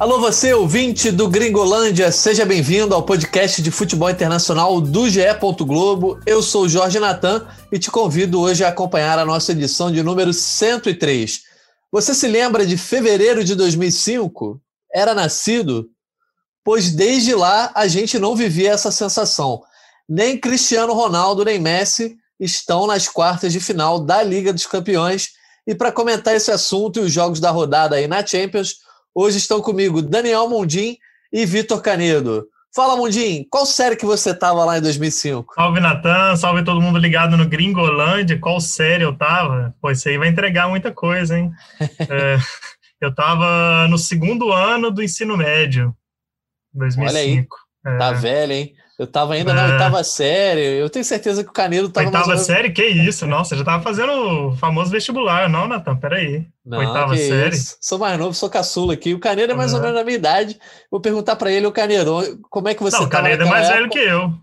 Alô, você ouvinte do Gringolândia, seja bem-vindo ao podcast de futebol internacional do GE. Globo. Eu sou Jorge Natan e te convido hoje a acompanhar a nossa edição de número 103. Você se lembra de fevereiro de 2005? Era nascido? Pois desde lá a gente não vivia essa sensação. Nem Cristiano Ronaldo nem Messi estão nas quartas de final da Liga dos Campeões. E para comentar esse assunto e os jogos da rodada aí na Champions, Hoje estão comigo Daniel Mundim e Vitor Canedo. Fala, Mundim, qual série que você tava lá em 2005? Salve, Natan, salve todo mundo ligado no Gringolândia. Qual série eu tava? Pô, isso aí vai entregar muita coisa, hein? é, eu tava no segundo ano do ensino médio, 2005. Olha aí, é. tá velho, hein? Eu tava ainda na é. oitava série. Eu tenho certeza que o Canedo tava Oitava mais série? Que isso? Nossa, já tava fazendo o famoso vestibular. Não, Natan, peraí. Não, oitava série. Isso. Sou mais novo, sou caçula aqui. O Canedo é mais uhum. ou menos da minha idade. Vou perguntar para ele, o Canedo, como é que você Não, o Canedo é mais época? velho que eu.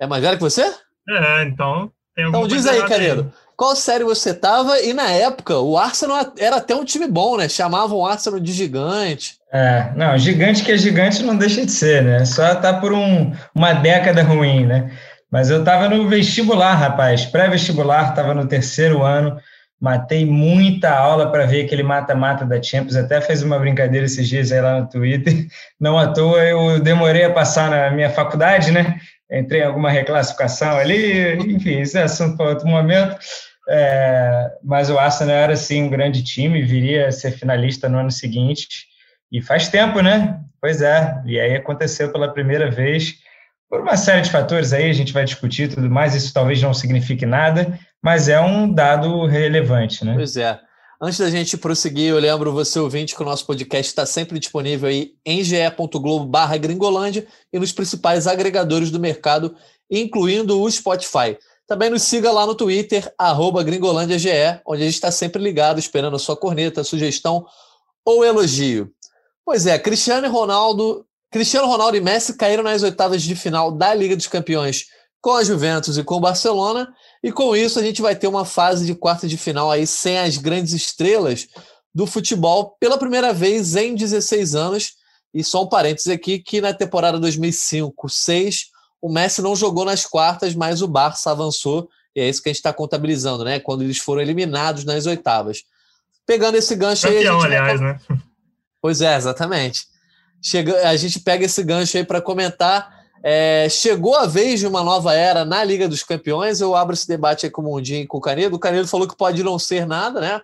É mais velho que você? É, então. Então diz aí, Canedo qual série você tava e na época o Arsenal era até um time bom, né? Chamavam o Arsenal de gigante. É, não, gigante que é gigante não deixa de ser, né? Só tá por um, uma década ruim, né? Mas eu tava no vestibular, rapaz, pré-vestibular, tava no terceiro ano, matei muita aula para ver aquele mata-mata da Champions, até fez uma brincadeira esses dias aí lá no Twitter. Não à toa eu demorei a passar na minha faculdade, né? Entrei em alguma reclassificação ali, enfim, isso é assunto para outro momento. É, mas o Arsenal era sim um grande time, viria a ser finalista no ano seguinte. E faz tempo, né? Pois é. E aí aconteceu pela primeira vez por uma série de fatores aí, a gente vai discutir tudo mais. Isso talvez não signifique nada, mas é um dado relevante, né? Pois é. Antes da gente prosseguir, eu lembro você ouvinte que o nosso podcast está sempre disponível aí em ge.globo/gringolândia e nos principais agregadores do mercado, incluindo o Spotify. Também nos siga lá no Twitter, gringolândiage, onde a gente está sempre ligado, esperando a sua corneta, sugestão ou elogio. Pois é, Cristiano Ronaldo, Cristiano Ronaldo e Messi caíram nas oitavas de final da Liga dos Campeões com a Juventus e com o Barcelona, e com isso a gente vai ter uma fase de quarta de final aí sem as grandes estrelas do futebol pela primeira vez em 16 anos. E só um parênteses aqui que na temporada 2005-6 o Messi não jogou nas quartas, mas o Barça avançou, e é isso que a gente está contabilizando, né? Quando eles foram eliminados nas oitavas. Pegando esse gancho Campeão, aí. aliás, vai... né? Pois é, exatamente. Chega... A gente pega esse gancho aí para comentar. É... Chegou a vez de uma nova era na Liga dos Campeões. Eu abro esse debate aí com o Mundinho e com o Canedo. O Canedo falou que pode não ser nada, né?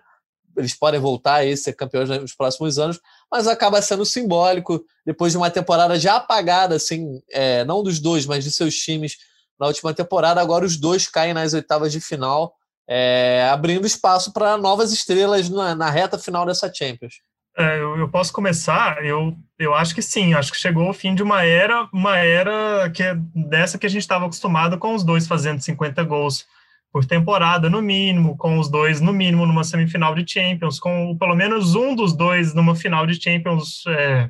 Eles podem voltar a ser campeões nos próximos anos, mas acaba sendo simbólico depois de uma temporada já apagada, assim, é, não dos dois, mas de seus times na última temporada. Agora os dois caem nas oitavas de final, é, abrindo espaço para novas estrelas na, na, reta final dessa Champions. É, eu, eu, posso começar. Eu, eu acho que sim. Acho que chegou o fim de uma era, uma era que é dessa que a gente estava acostumado com os dois fazendo 50 gols por temporada, no mínimo, com os dois, no mínimo, numa semifinal de Champions, com pelo menos um dos dois numa final de Champions é,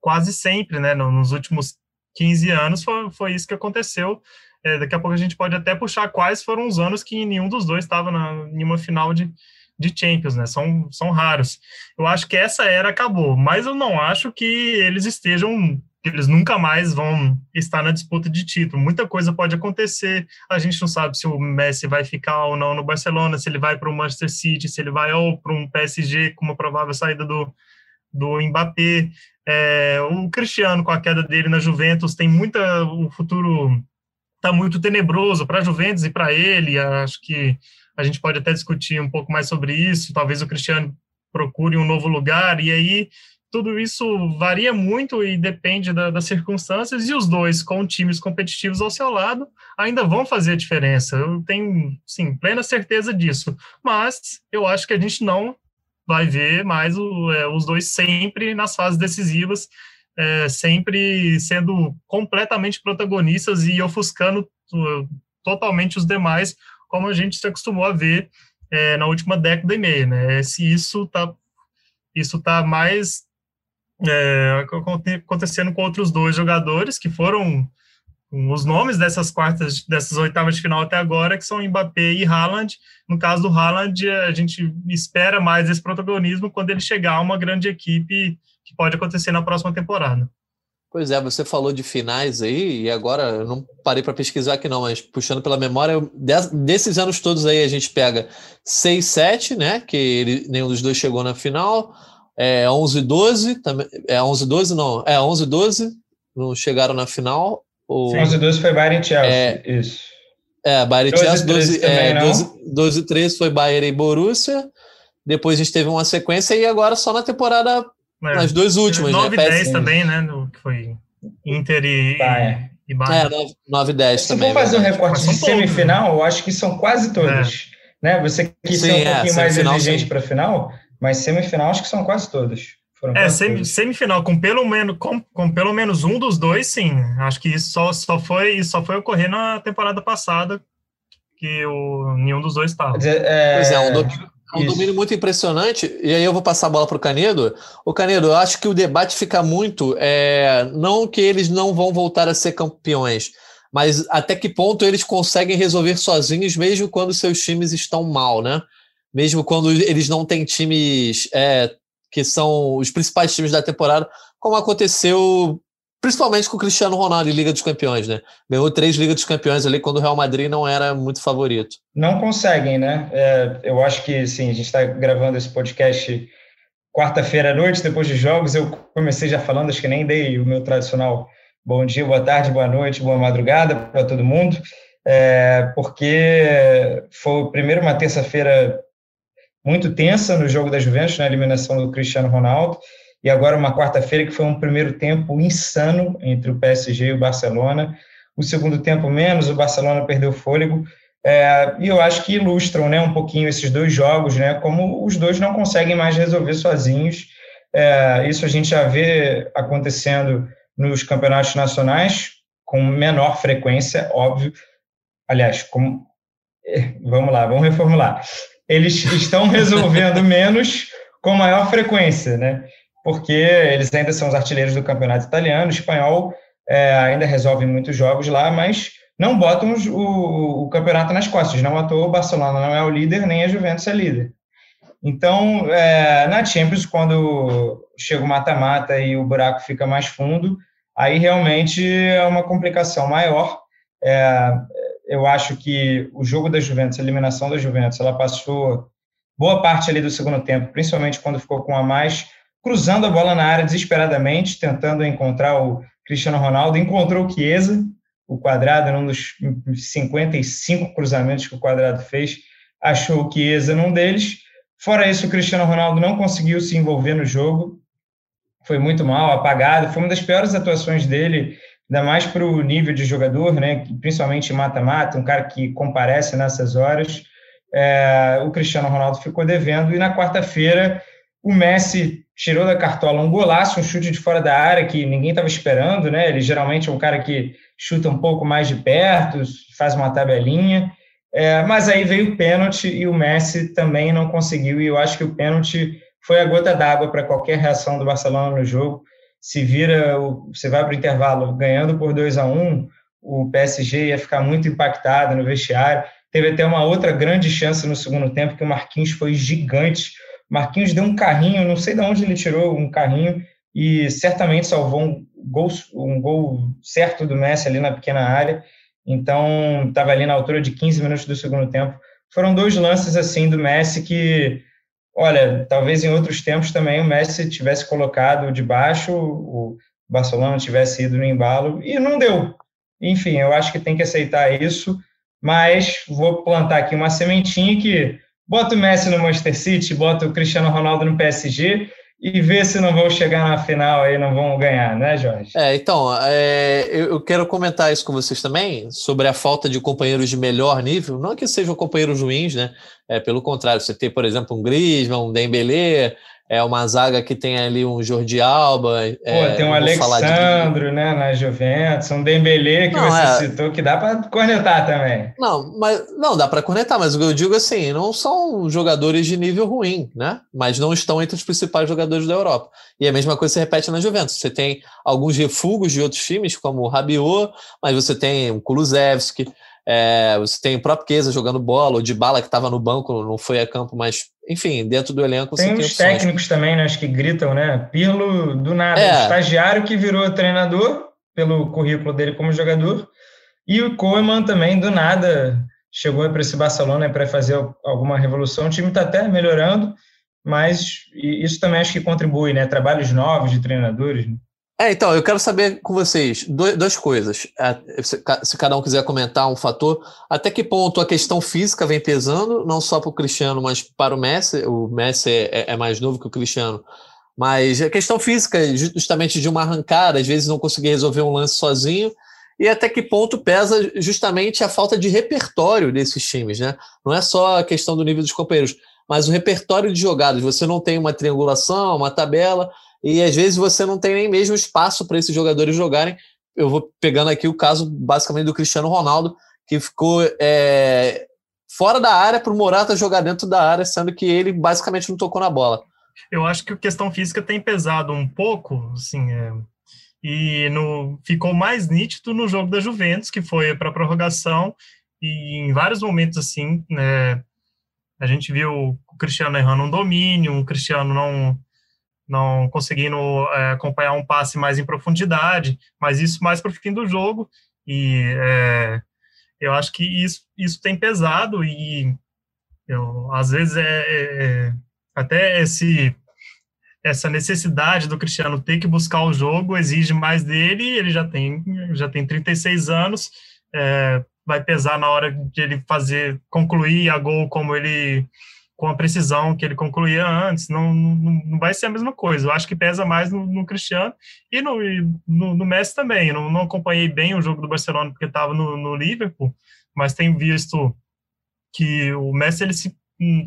quase sempre, né? Nos últimos 15 anos foi, foi isso que aconteceu. É, daqui a pouco a gente pode até puxar quais foram os anos que nenhum dos dois estava em uma final de, de Champions, né? São, são raros. Eu acho que essa era acabou, mas eu não acho que eles estejam eles nunca mais vão estar na disputa de título. Muita coisa pode acontecer. A gente não sabe se o Messi vai ficar ou não no Barcelona, se ele vai para o Manchester City, se ele vai ou para um PSG com uma provável saída do, do Mbappé. É, o Cristiano, com a queda dele na Juventus, tem muita. O futuro está muito tenebroso para a Juventus e para ele. Acho que a gente pode até discutir um pouco mais sobre isso. Talvez o Cristiano procure um novo lugar. E aí tudo isso varia muito e depende da, das circunstâncias, e os dois com times competitivos ao seu lado ainda vão fazer a diferença. Eu tenho, sim, plena certeza disso. Mas eu acho que a gente não vai ver mais o, é, os dois sempre nas fases decisivas, é, sempre sendo completamente protagonistas e ofuscando totalmente os demais, como a gente se acostumou a ver é, na última década e meia. Né? Se isso está isso tá mais é, acontecendo com outros dois jogadores que foram os nomes dessas quartas, dessas oitavas de final até agora, que são Mbappé e Haaland. No caso do Haaland, a gente espera mais esse protagonismo quando ele chegar a uma grande equipe que pode acontecer na próxima temporada. Pois é, você falou de finais aí, e agora eu não parei para pesquisar aqui não, mas puxando pela memória, desses anos todos aí a gente pega 6, 7, né, que ele, nenhum dos dois chegou na final, é 11, 12, também, é 11, 12 não, é 11, 12, não chegaram na final. Ou, Sim, 11, 12 foi Bayern e Chelsea, é, isso. É, Bayern e Chelsea, 12, é, 12, 12 13 foi Bayern e Borussia, depois a gente teve uma sequência e agora só na temporada Nas duas últimas, 9 né? 9 e 10 também, né? No, que foi Inter e, Bayern. e Bayern. É, 9 e 10 Se também. Se for fazer um recorte de semifinal, eu acho que são quase todas. É. Né? Você quis ser um é, pouquinho mais exigente para a final, mas semifinal acho que são quase todas. é, sem, semifinal, com pelo, menos, com, com pelo menos um dos dois, sim. Acho que isso só, só, foi, só foi ocorrer na temporada passada, que o, nenhum dos dois estava. É, pois é, um é um Isso. domínio muito impressionante. E aí eu vou passar a bola para o Canedo. O Canedo, eu acho que o debate fica muito. É, não que eles não vão voltar a ser campeões, mas até que ponto eles conseguem resolver sozinhos, mesmo quando seus times estão mal, né? Mesmo quando eles não têm times é, que são os principais times da temporada, como aconteceu Principalmente com o Cristiano Ronaldo em Liga dos Campeões, né? Ganhou três Ligas dos Campeões ali quando o Real Madrid não era muito favorito. Não conseguem, né? É, eu acho que, sim, a gente está gravando esse podcast quarta-feira à noite, depois de jogos. Eu comecei já falando, acho que nem dei o meu tradicional bom dia, boa tarde, boa noite, boa madrugada para todo mundo, é, porque foi primeiro uma terça-feira muito tensa no jogo da Juventus, na eliminação do Cristiano Ronaldo e agora uma quarta-feira que foi um primeiro tempo insano entre o PSG e o Barcelona. O segundo tempo menos, o Barcelona perdeu fôlego. É, e eu acho que ilustram né, um pouquinho esses dois jogos, né, como os dois não conseguem mais resolver sozinhos. É, isso a gente já vê acontecendo nos campeonatos nacionais, com menor frequência, óbvio. Aliás, com, é, vamos lá, vamos reformular. Eles estão resolvendo menos com maior frequência, né? Porque eles ainda são os artilheiros do campeonato italiano, espanhol é, ainda resolve muitos jogos lá, mas não botam o, o, campeonato nas costas. Não à toa, o Barcelona não é o líder, nem a Juventus é líder. Então, é, na Champions, quando chega o mata-mata e o buraco fica mais fundo, aí realmente é uma complicação maior. É, eu acho que o jogo da Juventus, a eliminação da Juventus, ela passou boa parte ali do segundo tempo, principalmente quando ficou com a mais, cruzando a bola na área desesperadamente, tentando encontrar o Cristiano Ronaldo, encontrou o Chiesa, o quadrado, num dos 55 cruzamentos que o quadrado fez, achou o Chiesa num deles. Fora isso, o Cristiano Ronaldo não conseguiu se envolver no jogo, foi muito mal, apagado, foi uma das piores atuações dele, ainda mais para o nível de jogador, né, principalmente mata-mata, um cara que comparece nessas horas. É, o Cristiano Ronaldo ficou devendo, e na quarta-feira o Messi tirou da cartola um golaço, um chute de fora da área que ninguém estava esperando, né? Ele geralmente é um cara que chuta um pouco mais de perto, faz uma tabelinha. É, mas aí veio o pênalti e o Messi também não conseguiu. E eu acho que o pênalti foi a gota d'água para qualquer reação do Barcelona no jogo. Se vira, você vai para o intervalo ganhando por 2 a 1 um, o PSG ia ficar muito impactado no vestiário. Teve até uma outra grande chance no segundo tempo que o Marquinhos foi gigante Marquinhos deu um carrinho, não sei de onde ele tirou um carrinho e certamente salvou um gol, um gol certo do Messi ali na pequena área. Então, estava ali na altura de 15 minutos do segundo tempo. Foram dois lances assim do Messi que, olha, talvez em outros tempos também o Messi tivesse colocado de baixo, o Barcelona tivesse ido no embalo e não deu. Enfim, eu acho que tem que aceitar isso, mas vou plantar aqui uma sementinha que bota o Messi no Manchester City, bota o Cristiano Ronaldo no PSG e vê se não vão chegar na final aí, não vão ganhar, né, Jorge? É, então, é, eu quero comentar isso com vocês também, sobre a falta de companheiros de melhor nível, não que sejam companheiros ruins, né, é, pelo contrário, você tem, por exemplo, um Griezmann, um Dembélé, é uma zaga que tem ali um Jordi Alba. É, Pô, tem um Alexandro, de... né, na Juventus, um Dembélé que não, você é... citou, que dá para cornetar também. Não, mas não dá para cornetar, mas o que eu digo assim, não são jogadores de nível ruim, né? Mas não estão entre os principais jogadores da Europa. E a mesma coisa se repete na Juventus. Você tem alguns refugos de outros times, como o Rabiot, mas você tem o Kulusevski, É, você tem o próprio Keza jogando bola, o de bala que estava no banco, não foi a campo, mas enfim, dentro do elenco tem você tem os técnicos também, né? Acho que gritam, né? Pirlo do nada, é. estagiário que virou treinador pelo currículo dele como jogador, e o Koeman também do nada chegou para esse Barcelona para fazer alguma revolução. O time está até melhorando, mas isso também acho que contribui, né? Trabalhos novos de treinadores. Né? É, então, eu quero saber com vocês duas coisas. É, se cada um quiser comentar um fator, até que ponto a questão física vem pesando, não só para o Cristiano, mas para o Messi. O Messi é, é, mais novo que o Cristiano. Mas a questão física, justamente de uma arrancada, às vezes não conseguir resolver um lance sozinho, e até que ponto pesa justamente a falta de repertório desses times, né? Não é só a questão do nível dos companheiros, mas o repertório de jogadas. Você não tem uma triangulação, uma tabela, e às vezes você não tem nem mesmo espaço para esses jogadores jogarem. Eu vou pegando aqui o caso basicamente do Cristiano Ronaldo, que ficou é, fora da área para o Morata jogar dentro da área, sendo que ele basicamente não tocou na bola. Eu acho que a questão física tem pesado um pouco, assim, é, e no, ficou mais nítido no jogo da Juventus, que foi para prorrogação, e em vários momentos, assim, né, a gente viu o Cristiano errando um domínio, o Cristiano não não conseguindo é, acompanhar um passe mais em profundidade, mas isso mais para o fim do jogo, e é, eu acho que isso, isso tem pesado, e eu, às vezes é, é, é até esse essa necessidade do Cristiano ter que buscar o jogo exige mais dele, ele já tem já tem 36 anos, é, vai pesar na hora de ele fazer concluir a gol como ele com a precisão que ele concluía antes, não, não, não vai ser a mesma coisa. Eu acho que pesa mais no, no Cristiano e no, no, no, Messi também. Eu não, não acompanhei bem o jogo do Barcelona porque estava no, no Liverpool, mas tenho visto que o Messi ele se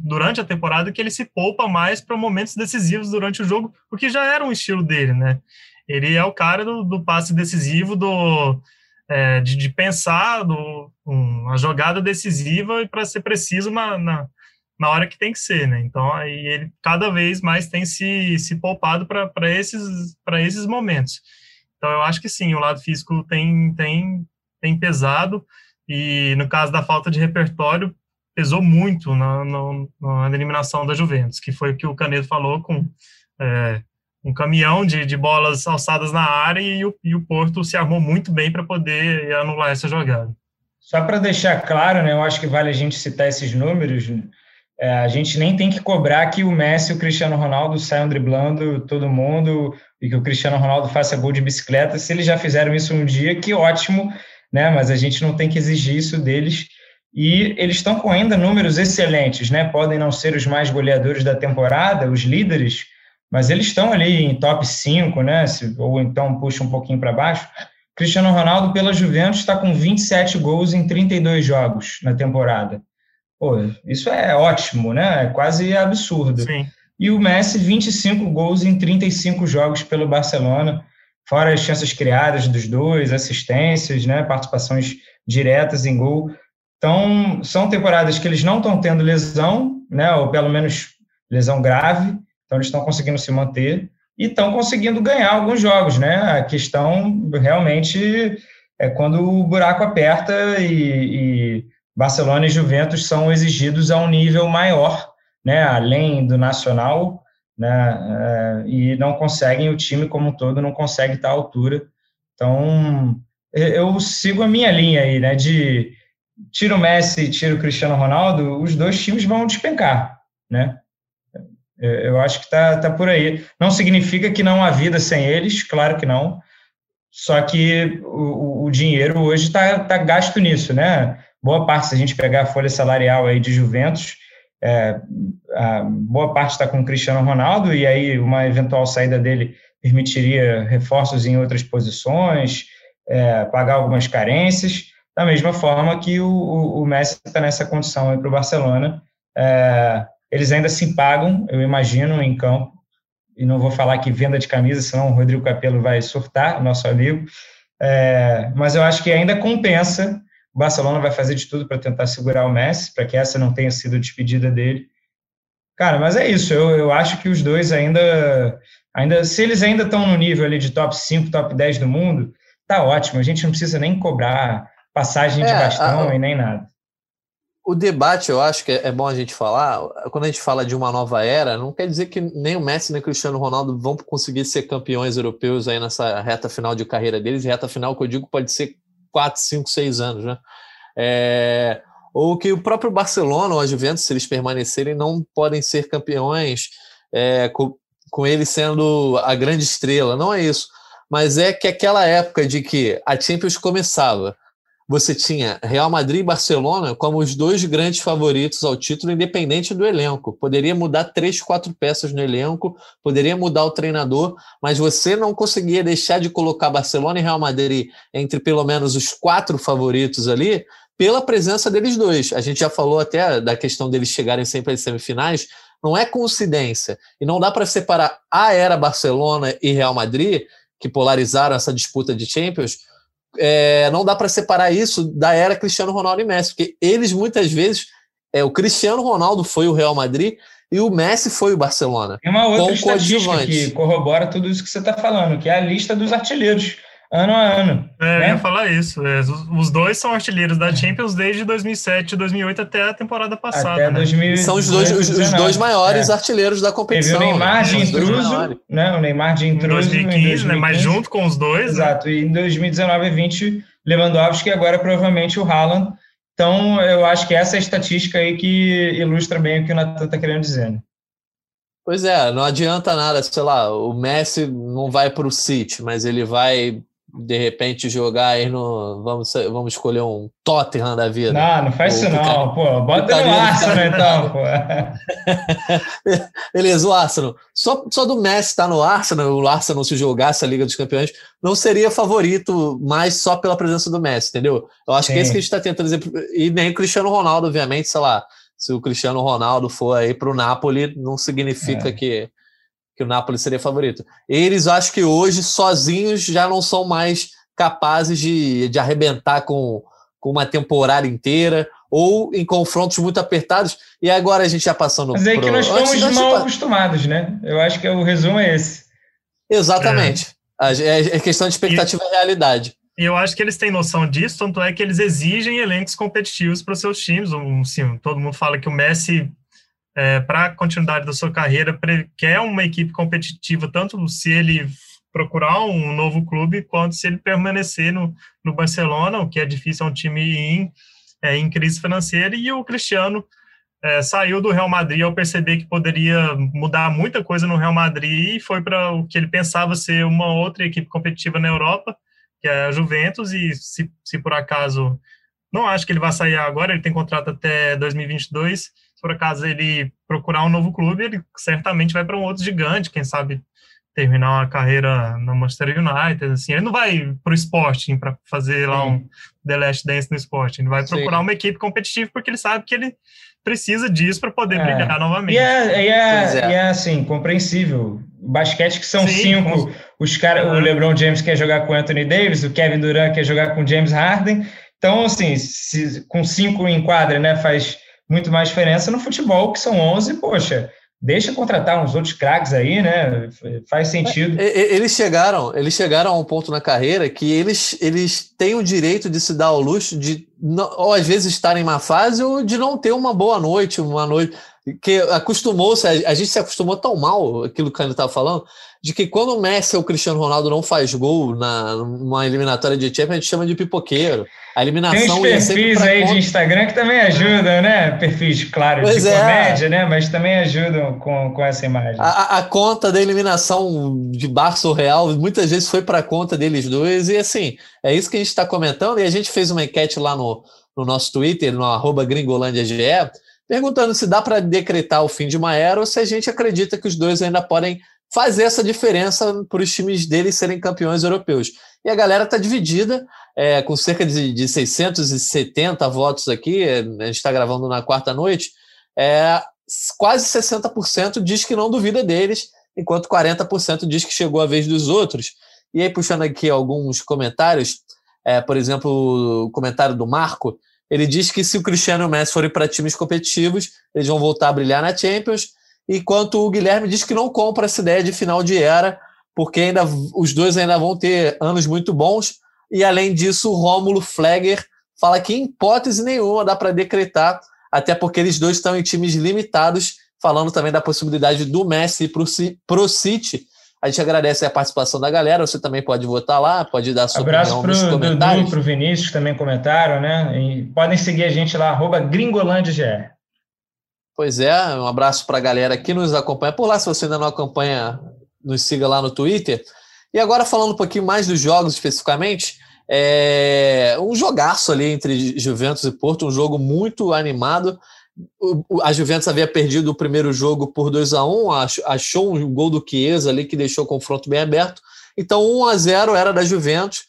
durante a temporada que ele se poupa mais para momentos decisivos durante o jogo, o que já era um estilo dele, né? Ele é o cara do, do passe decisivo, do é, de, de, pensar do, um, jogada decisiva e para ser preciso na, na, na, hora que tem que ser, né? Então aí ele cada vez mais tem se, se poupado para esses esses momentos. Então eu acho que sim, o lado físico tem tem tem pesado e no caso da falta de repertório pesou muito na, na, na, eliminação da Juventus, que foi o que o Canedo falou com é, um caminhão de, de bolas alçadas na área e o, e o Porto se armou muito bem para poder anular essa jogada. Só para deixar claro, né, eu acho que vale a gente citar esses números. É, a gente nem tem que cobrar que o Messi e o Cristiano Ronaldo saiam driblando todo mundo e que o Cristiano Ronaldo faça gol de bicicleta. Se eles já fizeram isso um dia, que ótimo, né? Mas a gente não tem que exigir isso deles e eles estão com ainda números excelentes, né? Podem não ser os mais goleadores da temporada, os líderes, mas eles estão ali em top 5, né? ou então puxa um pouquinho para baixo. Cristiano Ronaldo, pela Juventus, está com 27 gols em 32 jogos na temporada. Pô, isso é ótimo, né? É quase absurdo. Sim. E o Messi, 25 gols em 35 jogos pelo Barcelona, fora as chances criadas dos dois, assistências, né? participações diretas em gol. Então, são temporadas que eles não estão tendo lesão, né, ou pelo menos lesão grave, então eles estão conseguindo se manter e estão conseguindo ganhar alguns jogos, né? A questão realmente é quando o buraco aperta e, e Barcelona e Juventus são exigidos a um nível maior, né, além do nacional, né, é, e não conseguem, o time como um todo não consegue estar à altura. Então, eu sigo a minha linha aí, né, de tira o Messi tira o Cristiano Ronaldo, os dois times vão despencar, né? Eu acho que está tá por aí. Não significa que não há vida sem eles, claro que não. Só que o, o dinheiro hoje está tá gasto nisso, né? Boa parte, se a gente pegar a folha salarial aí de Juventus, é, boa parte está com o Cristiano Ronaldo, e aí uma eventual saída dele permitiria reforços em outras posições, é, pagar algumas carências. Da mesma forma que o, o, Messi está nessa condição para o Barcelona. É, eles ainda se pagam, eu imagino, em campo, e não vou falar que venda de camisa, senão o Rodrigo Capello vai surtar, nosso amigo, é, mas eu acho que ainda compensa, o Barcelona vai fazer de tudo para tentar segurar o Messi, para que essa não tenha sido a despedida dele. Cara, mas é isso, eu, eu acho que os dois ainda, ainda, se eles ainda estão no nível ali de top 5, top 10 do mundo, tá ótimo, a gente não precisa nem cobrar passagem de é, bastão a, e nem nada. O debate, eu acho que é bom a gente falar, quando a gente fala de uma nova era, não quer dizer que nem o Messi nem o Cristiano Ronaldo vão conseguir ser campeões europeus aí nessa reta final de carreira deles, reta final que eu digo pode ser 4, 5, 6 anos, né? É, ou que o próprio Barcelona ou a Juventus, se eles permanecerem, não podem ser campeões é, com, com ele sendo a grande estrela. Não é isso. Mas é que aquela época de que a Champions começava, você tinha Real Madrid e Barcelona como os dois grandes favoritos ao título, independente do elenco. Poderia mudar três, quatro peças no elenco, poderia mudar o treinador, mas você não conseguia deixar de colocar Barcelona e Real Madrid entre pelo menos os quatro favoritos ali, pela presença deles dois. A gente já falou até da questão deles chegarem sempre às semifinais, não é coincidência. E não dá para separar a era Barcelona e Real Madrid, que polarizaram essa disputa de Champions, é, não dá para separar isso da era Cristiano Ronaldo e Messi, porque eles muitas vezes, é, o Cristiano Ronaldo foi o Real Madrid e o Messi foi o Barcelona. Tem uma outra estatística que corrobora tudo isso que você está falando, que é a lista dos artilheiros ano a ano. É, né? eu ia falar isso. É, os dois são artilheiros da Champions desde 2007, 2008 até a temporada passada. Até né? 2000, são os dois, os, os dois maiores é. artilheiros da competição. Teve o Neymar de intruso, né? O Neymar de intruso. Em 2015, em 2015 né? Mas junto com os dois. Né? Exato. Né? E em 2019 e 20, Lewandowski e agora provavelmente o Haaland. Então, eu acho que essa é a estatística aí que ilustra bem o que o Natan está querendo dizer. Né? Pois é, não adianta nada, sei lá, o Messi não vai para o City, mas ele vai de repente jogar aí no. Vamos, vamos escolher um Tottenham da vida. Não, não faz isso não, pô. Bota no Arsenal então, pô. Beleza, o Arsenal. Só, só do Messi estar tá no Arsenal, o Arsenal se jogasse a Liga dos Campeões, não seria favorito mais só pela presença do Messi, entendeu? Eu acho Sim. que é isso que a gente está tentando dizer. E nem o Cristiano Ronaldo, obviamente, sei lá. Se o Cristiano Ronaldo for aí para o Napoli, não significa é. que que o Napoli seria favorito. Eles acho que hoje, sozinhos, já não são mais capazes de, de arrebentar com, com uma temporada inteira ou em confrontos muito apertados. E agora a gente já passando. Mas é pro... que nós estamos antes, mal antes... acostumados, né? Eu acho que o resumo é esse. Exatamente. É, é questão de expectativa e, e realidade. E eu acho que eles têm noção disso, tanto é que eles exigem elencos competitivos para os seus times. Um, sim, todo mundo fala que o Messi é, para a continuidade da sua carreira, quer uma equipe competitiva, tanto se ele procurar um novo clube, quanto se ele permanecer no, no Barcelona, o que é difícil, é um time em, é, em crise financeira, e o Cristiano é, saiu do Real Madrid ao perceber que poderia mudar muita coisa no Real Madrid e foi para o que ele pensava ser uma outra equipe competitiva na Europa, que é a Juventus, e se, se por acaso, não acho que ele vai sair agora, ele tem contrato até 2022, se por acaso ele procurar um novo clube, ele certamente vai para um outro gigante, quem sabe terminar uma carreira no Manchester United, assim, ele não vai para o Sporting para fazer lá um The Last Dance no Sporting, ele vai procurar Sim. uma equipe competitiva porque ele sabe que ele precisa disso para poder é. brilhar novamente. E é, e é, é. E é assim, compreensível. Basquete que são Sim, cinco, com... os cara, o LeBron James quer jogar com Anthony Davis, o Kevin Durant quer jogar com James Harden, então assim, se, com cinco em quadra, né, faz muito mais diferença no futebol, que são 11, poxa, deixa contratar uns outros craques aí, né? Faz sentido. Eles chegaram, eles chegaram a um ponto na carreira que eles, eles têm o direito de se dar ao luxo de, ou às vezes estar em má fase, ou de não ter uma boa noite, uma noite que acostumou-se, a, gente se acostumou tão mal, aquilo que a gente estava falando, de que quando o Messi ou o Cristiano Ronaldo não faz gol na, numa eliminatória de Champions, a gente chama de pipoqueiro. A eliminação Tem uns perfis aí conta. de Instagram que também ajudam, né? Perfis, claro, pois de é. comédia, né? Mas também ajudam com, com essa imagem. A, a conta da eliminação de Barça ou Real muitas vezes foi para a conta deles dois, e assim, é isso que a gente está comentando, e a gente fez uma enquete lá no, no nosso Twitter, no arroba gringolândiage, perguntando se dá para decretar o fim de uma era ou se a gente acredita que os dois ainda podem fazer essa diferença para os times deles serem campeões europeus. E a galera está dividida, é, com cerca de, de 670 votos aqui, a gente está gravando na quarta noite, é, quase 60% diz que não duvida deles, enquanto 40% diz que chegou a vez dos outros. E aí, puxando aqui alguns comentários, é, por exemplo, o comentário do Marco, ele diz que se o Cristiano e o Messi forem para times competitivos, eles vão voltar a brilhar na Champions, enquanto o Guilherme diz que não compra essa ideia de final de era, porque ainda os dois ainda vão ter anos muito bons. E além disso, o Rômulo Flegger fala que em hipótese nenhuma dá para decretar, até porque eles dois estão em times limitados, falando também da possibilidade do Messi para o City. A gente agradece a participação da galera. Você também pode votar lá, pode dar sua Abraço opinião nos comentários. para o Vinícius, que também comentaram, né? E podem seguir a gente lá, arroba gringolândia.gr. Pois é, um abraço para a galera que nos acompanha por lá. Se você ainda não acompanha, nos siga lá no Twitter. E agora falando um pouquinho mais dos jogos especificamente, é um jogaço ali entre Juventus e Porto, um jogo muito animado. A Juventus havia perdido o primeiro jogo por 2 a 1 achou um gol do Chiesa ali que deixou o confronto bem aberto. Então 1 a 0 era da Juventus.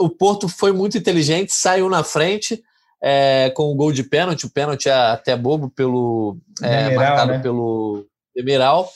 O Porto foi muito inteligente, saiu na frente é, com o gol de pênalti, o pênalti é até bobo pelo é, Demiral, marcado né? pelo Demiral.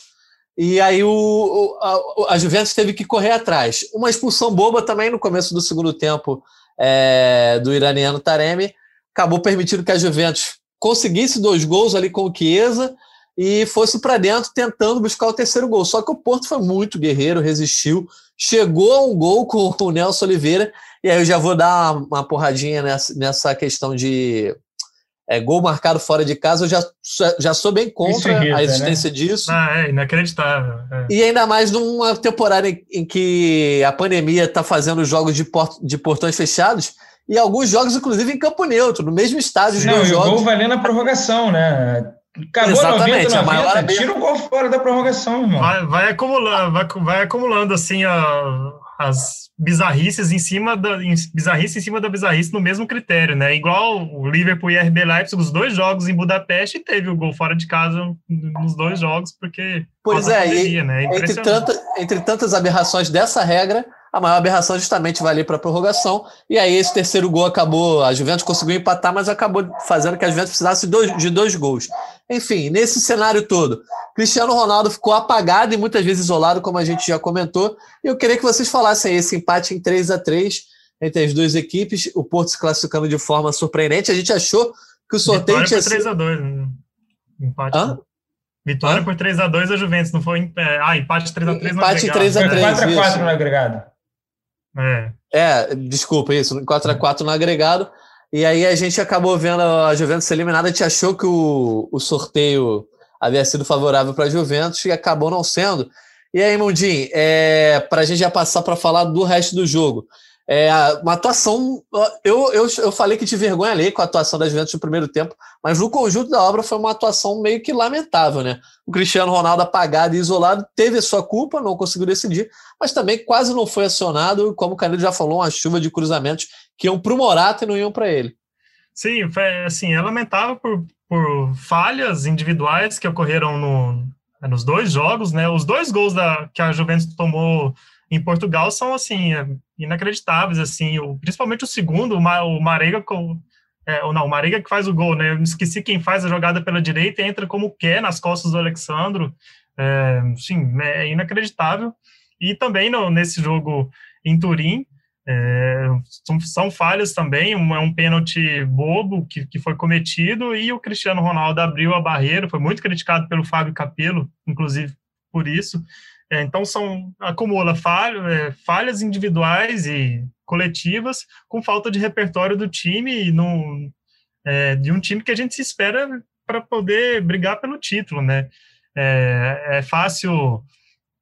E aí o, a, a, Juventus teve que correr atrás. Uma expulsão boba também no começo do segundo tempo é, do iraniano Taremi acabou permitindo que a Juventus conseguisse dois gols ali com o Chiesa e fosse para dentro tentando buscar o terceiro gol. Só que o Porto foi muito guerreiro, resistiu, chegou a um gol com o Nelson Oliveira e aí eu já vou dar uma, porradinha nessa, nessa questão de é, gol marcado fora de casa, eu já, já sou bem contra irrita, a né? existência né? disso. Ah, é inacreditável. É. E ainda mais numa temporada em, em que a pandemia está fazendo jogos de, port, de portões fechados e alguns jogos, inclusive, em campo neutro, no mesmo estádio. Sim, Não, jogos. o gol valendo a prorrogação, né? Acabou Exatamente, 90, 90, a maior tira o gol fora da prorrogação, irmão. Vai, vai acumulando, vai, vai acumulando assim a, as bizarrices em cima da bizarrice em cima da bizarrice no mesmo critério, né? Igual o Liverpool e RB Leipzig, os dois jogos em Budapeste teve o gol fora de casa nos dois jogos, porque pois é, pandemia, e, né? é entre, tanta, entre tantas aberrações dessa regra, a maior aberração justamente vai ali para a prorrogação. E aí esse terceiro gol acabou, a Juventus conseguiu empatar, mas acabou fazendo que a Juventus precisasse de dois, de dois gols. Enfim, nesse cenário todo, Cristiano Ronaldo ficou apagado e muitas vezes isolado, como a gente já comentou. E eu queria que vocês falassem esse empate em 3 a 3 entre as duas equipes, o Porto se classificando de forma surpreendente. A gente achou que o sorteio Vitória tinha por 3 a 2 né? Empate. Hã? Vitória Hã? por 3 a 2 a Juventus, não foi é, ah, empate 3 a 3 Empate 3 a 3, 4 a 4 no agregado. É. é, desculpa isso, 4 a 4 no agregado. E aí a gente acabou vendo a Juventus ser eliminada, a gente achou que o, o sorteio havia sido favorável para a Juventus e acabou não sendo. E aí, Mundim, é, para a gente já passar para falar do resto do jogo. É, uma atuação. Eu, eu, eu falei que de vergonha ali com a atuação da Juventus no primeiro tempo, mas no conjunto da obra foi uma atuação meio que lamentável, né? O Cristiano Ronaldo apagado e isolado teve a sua culpa, não conseguiu decidir, mas também quase não foi acionado, como o Canelo já falou, uma chuva de cruzamentos que iam para o Morata e não iam para ele. Sim, assim, é lamentável por, por falhas individuais que ocorreram no, nos dois jogos, né? Os dois gols da, que a Juventus tomou em Portugal são assim é, inacreditáveis assim o, principalmente o segundo o, o Marega com é, ou não o Marega que faz o gol né? Eu esqueci quem faz a jogada pela direita entra como quer nas costas do Alexandro. É, sim é inacreditável. E também no, nesse jogo em Turim é, são, são, falhas também, um, é um pênalti bobo que, que foi cometido e o Cristiano Ronaldo abriu a barreira, foi muito criticado pelo Fábio Capello, inclusive por isso. É, então, são acumula falha, é, falhas individuais e coletivas com falta de repertório do time, no, é, de um time que a gente se espera para poder brigar pelo título, né? É, é, fácil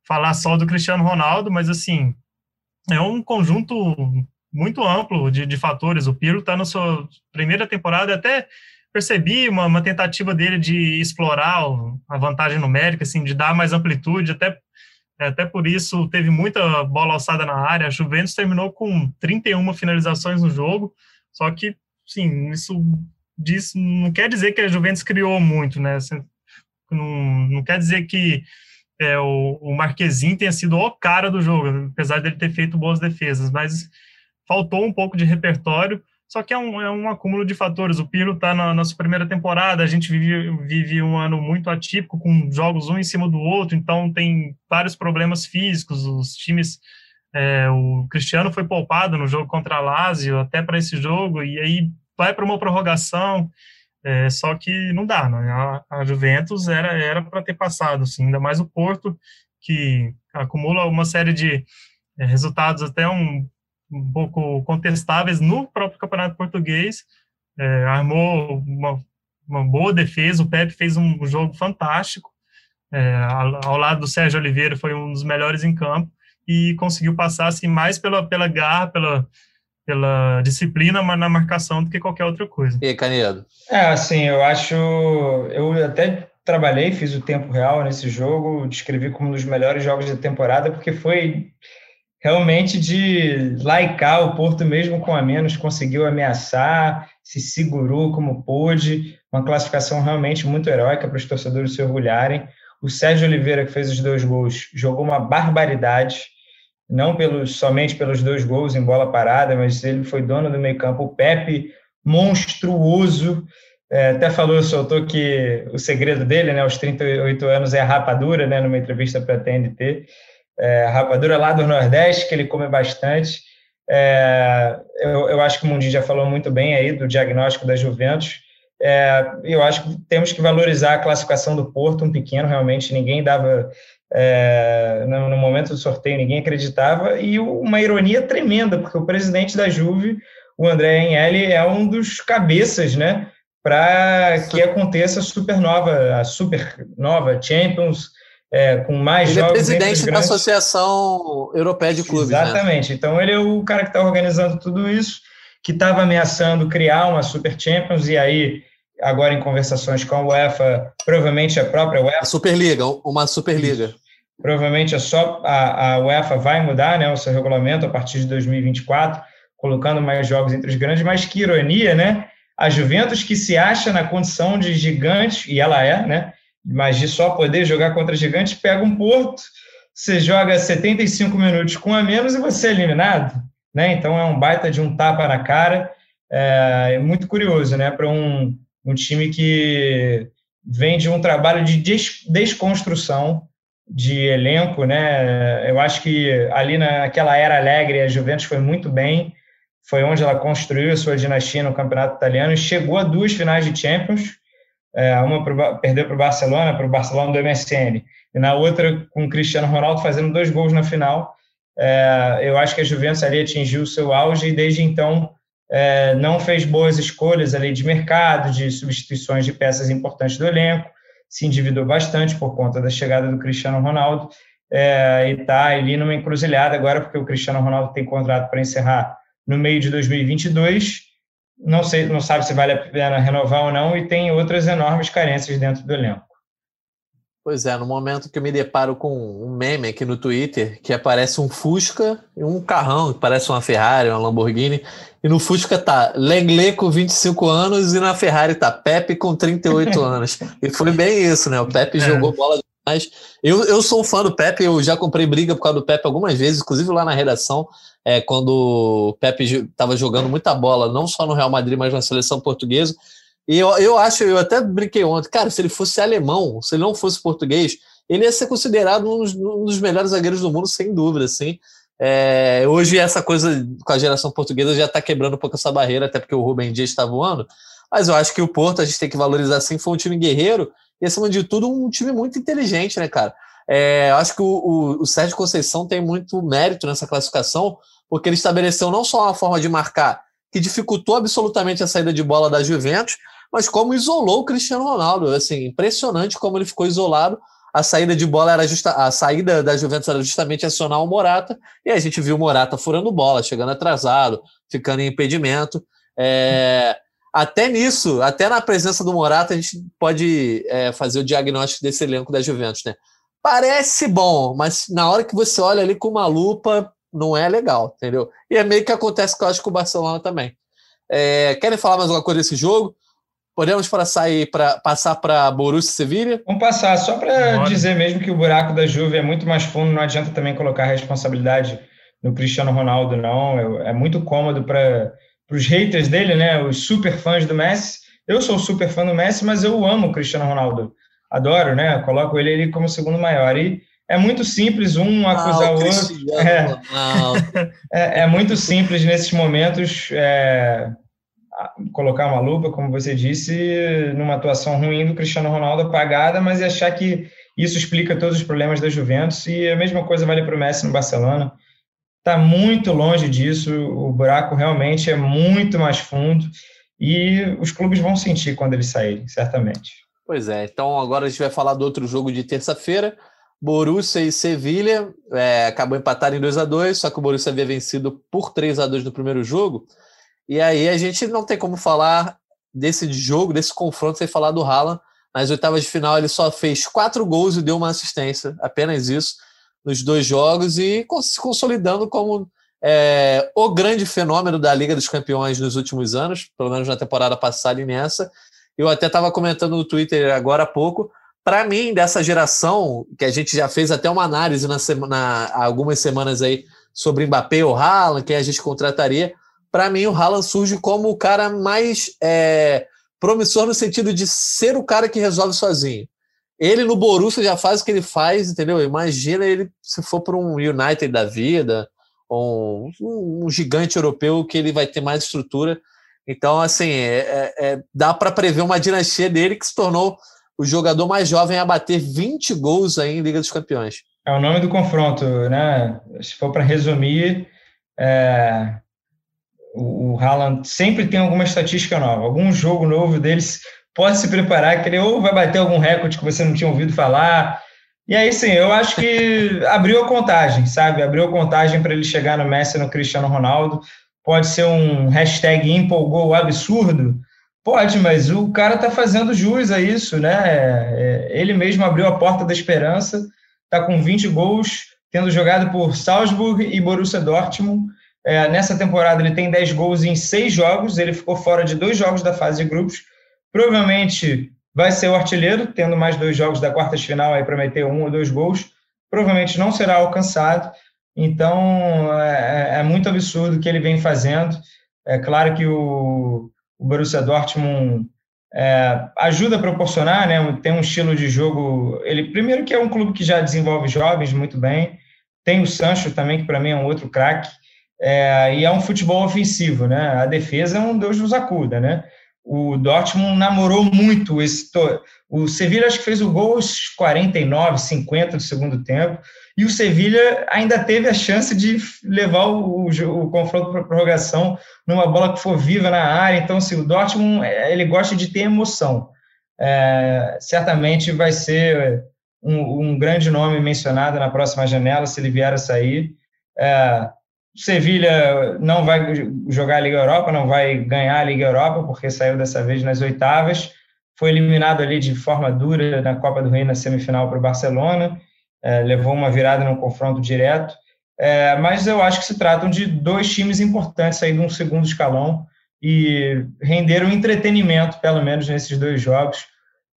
falar só do Cristiano Ronaldo, mas assim é um conjunto muito amplo de, de fatores. O Pirlo está na sua primeira temporada, até percebi uma, uma tentativa dele de explorar a vantagem numérica, assim, de dar mais amplitude, até até por isso teve muita bola alçada na área. A Juventus terminou com 31 finalizações no jogo, só que, sim, isso diz, não quer dizer que a Juventus criou muito, né? Não, não quer dizer que é, o, o tenha sido o cara do jogo, apesar dele ter feito boas defesas, mas faltou um pouco de repertório. Só que é um, é um acúmulo de fatores. O Pirlo está na nossa primeira temporada, a gente vive, vive um ano muito atípico, com jogos um em cima do outro, então tem vários problemas físicos. Os times. É, o Cristiano foi poupado no jogo contra a Lazio, até para esse jogo, e aí vai para uma prorrogação. É, só que não dá, né? A, a Juventus era era para ter passado, assim, ainda mais o Porto, que acumula uma série de é, resultados até um um pouco contestáveis no próprio Campeonato Português, é, armou uma, uma, boa defesa, o Pepe fez um jogo fantástico, é, ao, ao, lado do Sérgio Oliveira foi um dos melhores em campo, e conseguiu passar assim, mais pela, pela garra, pela, pela disciplina na marcação do que qualquer outra coisa. E aí, Canedo? É, assim, eu acho... Eu até trabalhei, fiz o tempo real nesse jogo, descrevi como um dos melhores jogos da temporada, porque foi realmente de laicar o Porto mesmo com a menos, conseguiu ameaçar, se segurou como pôde, uma classificação realmente muito heróica para os torcedores se orgulharem. O Sérgio Oliveira, que fez os dois gols, jogou uma barbaridade, não pelos, somente pelos dois gols em bola parada, mas ele foi dono do meio campo. O Pepe, monstruoso, é, até falou, soltou que o segredo dele, né, aos 38 anos, é a rapadura, né, numa entrevista para a TNT. É, a rapadura lá do Nordeste, que ele come bastante. É, eu, eu, acho que o Mundi já falou muito bem aí do diagnóstico da Juventus. É, eu acho que temos que valorizar a classificação do Porto, um pequeno, realmente ninguém dava. É, no, no, momento do sorteio, ninguém acreditava, e uma ironia tremenda, porque o presidente da Juve, o André Agnelli, é um dos cabeças, né, para que aconteça a supernova, a supernova Champions, é, com mais ele é jogos. Ele é presidente da Associação Europeia de Clubes. Né? Exatamente. Né? Então, ele é o cara que está organizando tudo isso, que estava ameaçando criar uma Super Champions, e aí, agora em conversações com a UEFA, provavelmente a própria UEFA. A Superliga, uma Superliga. Provavelmente é só a, a UEFA vai mudar né, o seu regulamento a partir de 2024, colocando mais jogos entre os grandes, mas que ironia, né? A Juventus que se acha na condição de gigante, e ela é, né? Mas de só poder jogar contra gigantes, pega um Porto, você joga 75 minutos com a menos e você é eliminado, né? Então é um baita de um tapa na cara. É, é muito curioso, né? Para um, um time que vem de um trabalho de des, desconstrução de elenco, né? Eu acho que ali naquela era alegre a Juventus foi muito bem foi onde ela construiu a sua dinastia no campeonato italiano e chegou a duas finais de Champions, é, uma pro, perdeu para o Barcelona, para o Barcelona do MSN, e na outra com o Cristiano Ronaldo fazendo dois gols na final. É, eu acho que a Juventus ali atingiu o seu auge e desde então é, não fez boas escolhas ali de mercado, de substituições de peças importantes do elenco, se endividou bastante por conta da chegada do Cristiano Ronaldo é, e está ali numa encruzilhada agora porque o Cristiano Ronaldo tem contrato para encerrar no meio de 2022. Não sei, não sabe se vale a pena renovar ou não, e tem outras enormes carências dentro do elenco. Pois é, no momento que eu me deparo com um meme aqui no Twitter, que aparece um Fusca e um carrão, que parece uma Ferrari, uma Lamborghini, e no Fusca tá Lengle com 25 anos e na Ferrari tá Pepe com 38 anos. E foi bem isso, né? O Pepe é. jogou bola demais. Eu, eu sou um fã do Pepe, eu já comprei briga por causa do Pepe algumas vezes, inclusive lá na redação é, quando o Pepe estava jogando muita bola, não só no Real Madrid, mas na seleção portuguesa. E eu, eu acho, eu até brinquei ontem, cara, se ele fosse alemão, se ele não fosse português, ele ia ser considerado um dos, um dos melhores zagueiros do mundo, sem dúvida, assim. É, hoje essa coisa com a geração portuguesa já está quebrando um pouco essa barreira, até porque o Rubem Dias está voando. Mas eu acho que o Porto a gente tem que valorizar assim, foi um time guerreiro e, acima de tudo, um time muito inteligente, né, cara? É, eu acho que o, o, o Sérgio Conceição tem muito mérito nessa classificação, porque ele estabeleceu não só uma forma de marcar que dificultou absolutamente a saída de bola da Juventus, mas como isolou o Cristiano Ronaldo. Assim, impressionante como ele ficou isolado. A saída de bola era justa, a saída da Juventus era justamente acionar o Morata, e a gente viu o Morata furando bola, chegando atrasado, ficando em impedimento. É, até nisso, até na presença do Morata, a gente pode é, fazer o diagnóstico desse elenco da Juventus, né? Parece bom, mas na hora que você olha ali com uma lupa, não é legal, entendeu? E é meio que acontece que eu acho com o Barcelona também. É, querem falar mais alguma coisa desse jogo? Podemos para sair para passar para Borussia Sevilla? Vamos passar só para dizer mesmo que o buraco da Juve é muito mais fundo. Não adianta também colocar a responsabilidade no Cristiano Ronaldo, não. É, é muito cômodo para os haters dele, né? Os super fãs do Messi. Eu sou super fã do Messi, mas eu amo o Cristiano Ronaldo. Adoro, né? Coloco ele, ele como segundo maior. E é muito simples um acusar ah, o, outro. É, é, é, muito simples nesses momentos é, colocar uma lupa, como você disse, numa atuação ruim do Cristiano Ronaldo apagada, mas achar que isso explica todos os problemas da Juventus e a mesma coisa vale para o Messi no Barcelona. está muito longe disso, o buraco realmente é muito mais fundo e os clubes vão sentir quando eles saírem, certamente. Pois é, então agora a gente vai falar do outro jogo de terça-feira. Borussia e Sevilha é, acabou empatando em 2 a 2 só que o Borussia havia vencido por 3 a 2 no primeiro jogo. E aí a gente não tem como falar desse jogo, desse confronto, sem falar do Haaland. Nas oitavas de final ele só fez quatro gols e deu uma assistência, apenas isso, nos dois jogos e se consolidando como é, o grande fenômeno da Liga dos Campeões nos últimos anos, pelo menos na temporada passada e nessa. Eu até estava comentando no Twitter agora há pouco. Para mim, dessa geração, que a gente já fez até uma análise na semana, há algumas semanas aí sobre Mbappé ou Haaland, quem a gente contrataria, para mim o Haaland surge como o cara mais é, promissor no sentido de ser o cara que resolve sozinho. Ele no Borussia já faz o que ele faz, entendeu? Imagina ele se for para um United da vida, ou um, um, gigante europeu que ele vai ter mais estrutura. Então, assim, é, é, é dá para prever uma dinastia dele que se tornou o jogador mais jovem a bater 20 gols aí em Liga dos Campeões. É o nome do confronto, né? Se for para resumir, é, o, Haaland sempre tem alguma estatística nova, algum jogo novo deles pode se preparar, que ele ou vai bater algum recorde que você não tinha ouvido falar. E aí, sim, eu acho que abriu a contagem, sabe? Abriu a contagem para ele chegar no Messi no Cristiano Ronaldo. Pode ser um hashtag empolgou absurdo, Pode, mas o cara está fazendo jus a isso, né? É, ele mesmo abriu a porta da esperança, está com 20 gols, tendo jogado por Salzburg e Borussia Dortmund. É, nessa temporada ele tem 10 gols em 6 jogos, ele ficou fora de dois jogos da fase de grupos. Provavelmente vai ser o artilheiro, tendo mais dois jogos da quarta final aí para meter um ou dois gols. Provavelmente não será alcançado. Então é, é, é muito absurdo o que ele vem fazendo. É claro que o o Borussia Dortmund é, ajuda a proporcionar, né? Tem um estilo de jogo. Ele primeiro que é um clube que já desenvolve jovens muito bem. Tem o Sancho também que para mim é um outro craque. É, e é um futebol ofensivo, né? A defesa é um Deus nos acuda, né? O Dortmund namorou muito esse. O Sevilla acho que fez o gol aos 49, 50 do segundo tempo e o Sevilha ainda teve a chance de levar o, o, o confronto para prorrogação numa bola que for viva na área. Então, assim, o Dortmund é, ele gosta de ter emoção. É, certamente vai ser um, um, grande nome mencionado na próxima janela, se ele vier a sair. É, Sevilha não vai jogar a Liga Europa, não vai ganhar a Liga Europa, porque saiu dessa vez nas oitavas. Foi eliminado ali de forma dura na Copa do Rei na semifinal para o Barcelona levou uma virada no confronto direto. É, mas eu acho que se tratam de dois times importantes aí de um segundo escalão e renderam entretenimento, pelo menos nesses dois jogos.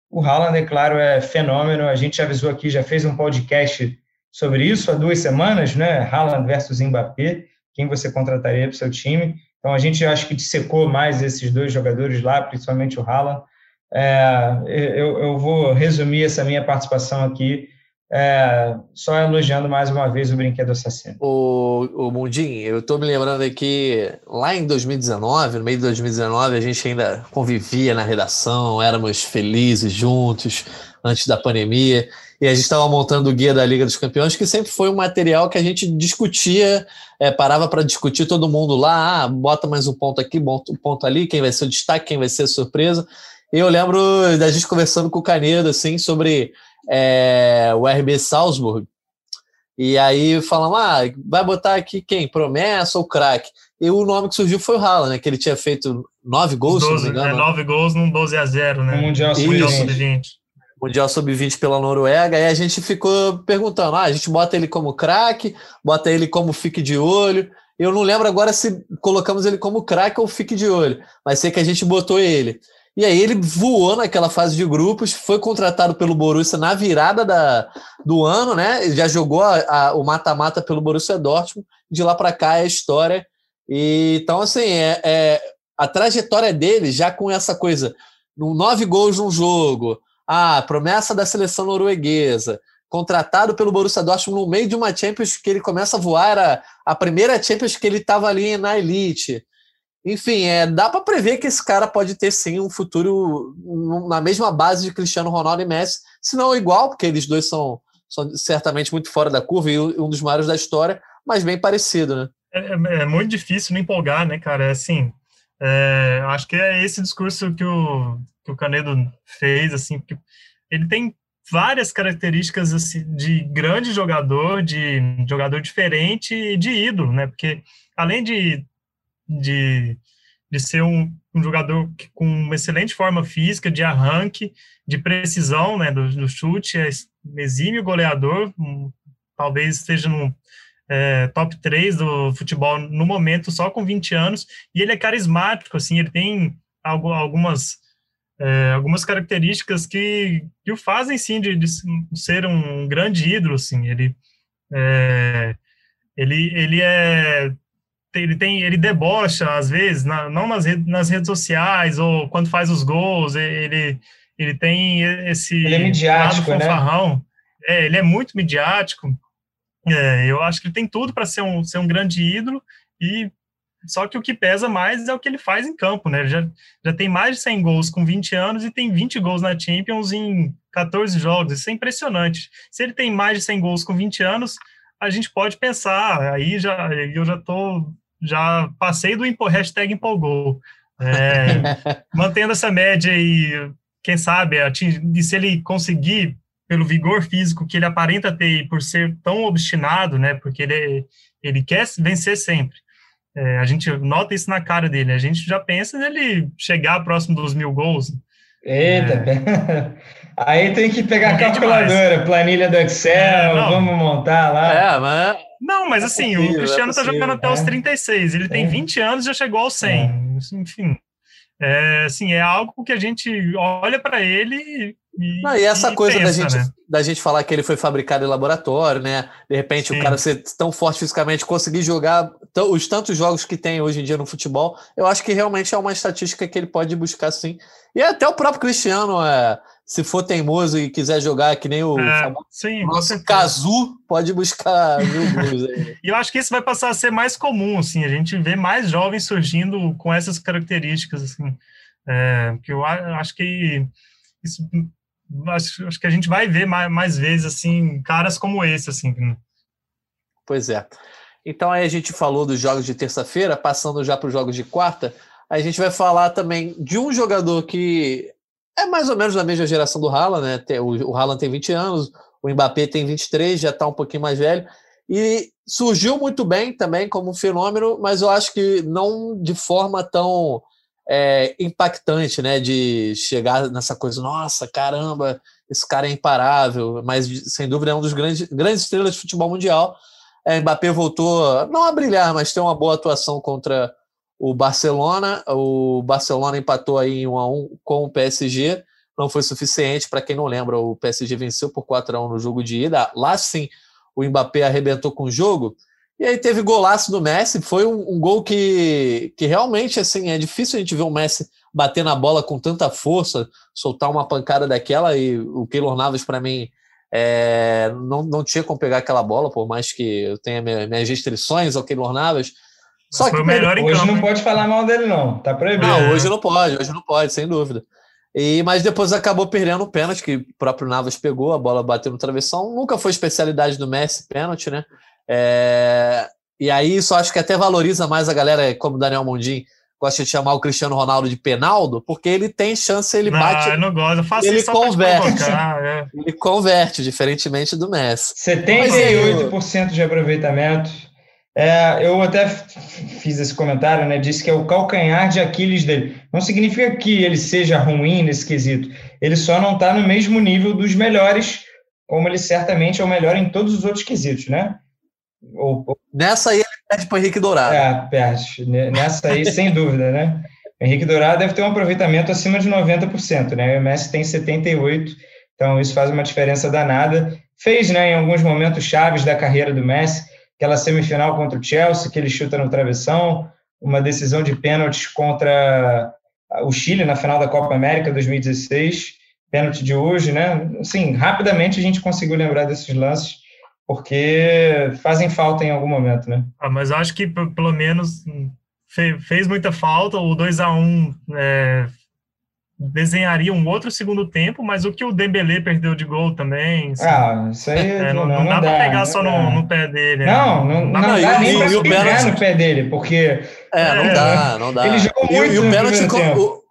O Haaland, é claro, é fenômeno. A gente avisou aqui, já fez um podcast sobre isso há duas semanas, né? Haaland versus Mbappé, quem você contrataria para o seu time. Então a gente acho que dissecou mais esses dois jogadores lá, principalmente o Haaland. É, eu, eu vou resumir essa minha participação aqui é, só elogiando mais uma vez o brinquedo assassino. O, o Mundim, eu estou me lembrando aqui, lá em 2019, no meio de 2019, a gente ainda convivia na redação, éramos felizes juntos, antes da pandemia, e a gente estava montando o guia da Liga dos Campeões, que sempre foi um material que a gente discutia, é, parava para discutir todo mundo lá, ah, bota mais um ponto aqui, bota um ponto ali, quem vai ser o destaque, quem vai ser a surpresa. E eu lembro da gente conversando com o Canedo, assim, sobre é, o RB Salzburg. E aí falamos, ah, vai botar aqui quem? Promessa ou craque? E o nome que surgiu foi o Haaland, né? Que ele tinha feito nove gols, 12, se não me engano. É, nove gols num 12 a 0 né? Mundial Sub-20. Mundial Sub-20 pela Noruega, e a gente ficou perguntando: ah, a gente bota ele como craque, bota ele como fique de olho. Eu não lembro agora se colocamos ele como craque ou fique de olho, mas sei que a gente botou ele. E aí ele voou naquela fase de grupos, foi contratado pelo Borussia na virada da, do ano, né? Já jogou a, a, o mata-mata pelo Borussia Dortmund. De lá para cá é a história. E, então, assim, é, é, a trajetória dele, já com essa coisa, nove gols num jogo, a promessa da seleção norueguesa, contratado pelo Borussia Dortmund no meio de uma Champions que ele começa a voar, era a primeira Champions que ele estava ali na elite. Enfim, é, dá para prever que esse cara pode ter sim um futuro na mesma base de Cristiano Ronaldo e Messi, se não igual, porque eles dois são, são certamente muito fora da curva e um dos maiores da história, mas bem parecido, né? É, é, é muito difícil não empolgar, né, cara? É assim, é, acho que é esse discurso que o, que o Canedo fez, assim, porque ele tem várias características assim, de grande jogador, de jogador diferente e de ídolo, né? Porque além de, de, de ser um, um jogador com uma excelente forma física, de arranque, de precisão né, do, do chute, é exímio goleador, um, talvez esteja no é, top 3 do futebol no momento, só com 20 anos, e ele é carismático, assim, ele tem algo, algumas é, algumas características que, que o fazem sim de, de ser um grande ídolo, assim. Ele é, ele ele é ele tem ele debocha às vezes, na, não nas, redes, nas redes sociais ou quando faz os gols, ele ele tem esse ele é midiático, lado fanfarrão. Né? É, ele é muito midiático. É, eu acho que ele tem tudo para ser um, ser um grande ídolo e só que o que pesa mais é o que ele faz em campo, né? Já, já tem mais de 100 gols com 20 anos e tem 20 gols na Champions em 14 jogos. Isso é impressionante. Se ele tem mais de 100 gols com 20 anos, a gente pode pensar. Aí já eu já tô já passei do hashtag empolgou. É, mantendo essa média e quem sabe e se ele conseguir pelo vigor físico que ele aparenta ter e por ser tão obstinado, né? Porque ele ele quer vencer sempre é, a gente nota isso na cara dele. A gente já pensa nele chegar próximo dos mil gols. Eita, é. aí tem que pegar a calculadora, demais. planilha do Excel, é, vamos montar lá. É, mas... Não, mas é assim, possível, o Cristiano está jogando até os 36, ele tem 20 anos e já chegou aos 100. Enfim, é, assim, é algo que a gente olha para ele e, Não, e essa e coisa pensa, da, gente, né? da gente falar que ele foi fabricado em laboratório, né? De repente Sim. o cara ser tão forte fisicamente, conseguir jogar os tantos jogos que tem hoje em dia no futebol, eu acho que realmente é uma estatística que ele pode buscar sim. E até o próprio Cristiano, é, se for teimoso e quiser jogar que nem o é, sim, nosso Cazu, pode buscar mil gols aí. e eu acho que isso vai passar a ser mais comum, assim, a gente vê mais jovens surgindo com essas características, assim. É, que eu acho que isso acho, acho que a gente vai ver mais, mais vezes, assim, caras como esse, assim. Pois é. Então aí a gente falou dos jogos de terça-feira, passando já para os jogos de quarta, a gente vai falar também de um jogador que é mais ou menos da mesma geração do Haaland, né? O Haaland tem 20 anos, o Mbappé tem 23, já está um pouquinho mais velho, e surgiu muito bem também como fenômeno, mas eu acho que não de forma tão é, impactante, né? De chegar nessa coisa, nossa, caramba, esse cara é imparável, mas sem dúvida é um dos grandes, grandes estrelas de futebol mundial. É, Mbappé voltou, não a brilhar, mas tem uma boa atuação contra o Barcelona. O Barcelona empatou aí em 1 a 1 com o PSG. Não foi suficiente, para quem não lembra, o PSG venceu por 4 a 1 no jogo de ida. Lá sim, o Mbappé arrebentou com o jogo. E aí teve golaço do Messi, foi um, um, gol que, que realmente assim é difícil a gente ver o Messi bater na bola com tanta força, soltar uma pancada daquela e o Keylor Navas para mim é, não, não tinha como pegar aquela bola, por mais que eu tenha minhas restrições ao Keylor Navas. Só que melhor hoje campo, não pode falar mal dele não, tá proibido. Não, hoje não pode, hoje não pode, sem dúvida. E, mas depois acabou perdendo o pênalti, que o próprio Navas pegou, a bola bateu no travessão. Nunca foi especialidade do Messi, pênalti, né? É, e aí isso acho que até valoriza mais a galera, como o Daniel Mondim gosta de chamar o Cristiano Ronaldo de Penaldo, porque ele tem chance, ele não, bate. Eu não gosto, eu faço ele converte. É. Ele converte, diferentemente do Messi. 78% de aproveitamento. É, eu até fiz esse comentário, né? Disse que é o calcanhar de Aquiles dele. Não significa que ele seja ruim nesse quesito. Ele só não está no mesmo nível dos melhores, como ele certamente é o melhor em todos os outros quesitos, né? Ou, Nessa aí ele perde para o Henrique Dourado. É, perde. Nessa aí, sem dúvida, né? O Henrique Dourado deve ter um aproveitamento acima de 90%, né? O Messi tem 78%, então isso faz uma diferença danada. Fez, né, em alguns momentos chaves da carreira do Messi, aquela semifinal contra o Chelsea, que ele chuta no travessão, uma decisão de pênaltis contra o Chile na final da Copa América 2016, pênalti de hoje, né? Assim, rapidamente a gente conseguiu lembrar desses lances porque fazem falta em algum momento, né? Ah, mas acho que pelo menos fez muita falta. O 2 a 1 é, desenharia um outro segundo tempo, mas o que o Dembele perdeu de gol também. Assim, ah, isso aí é, não, não, não, dá, para pegar só no, no, pé dele. Né? Não, não, não, não dá nem para pegar no pé dele, porque. É, não dá, não dá. Ele jogou muito e, e o pênalti o,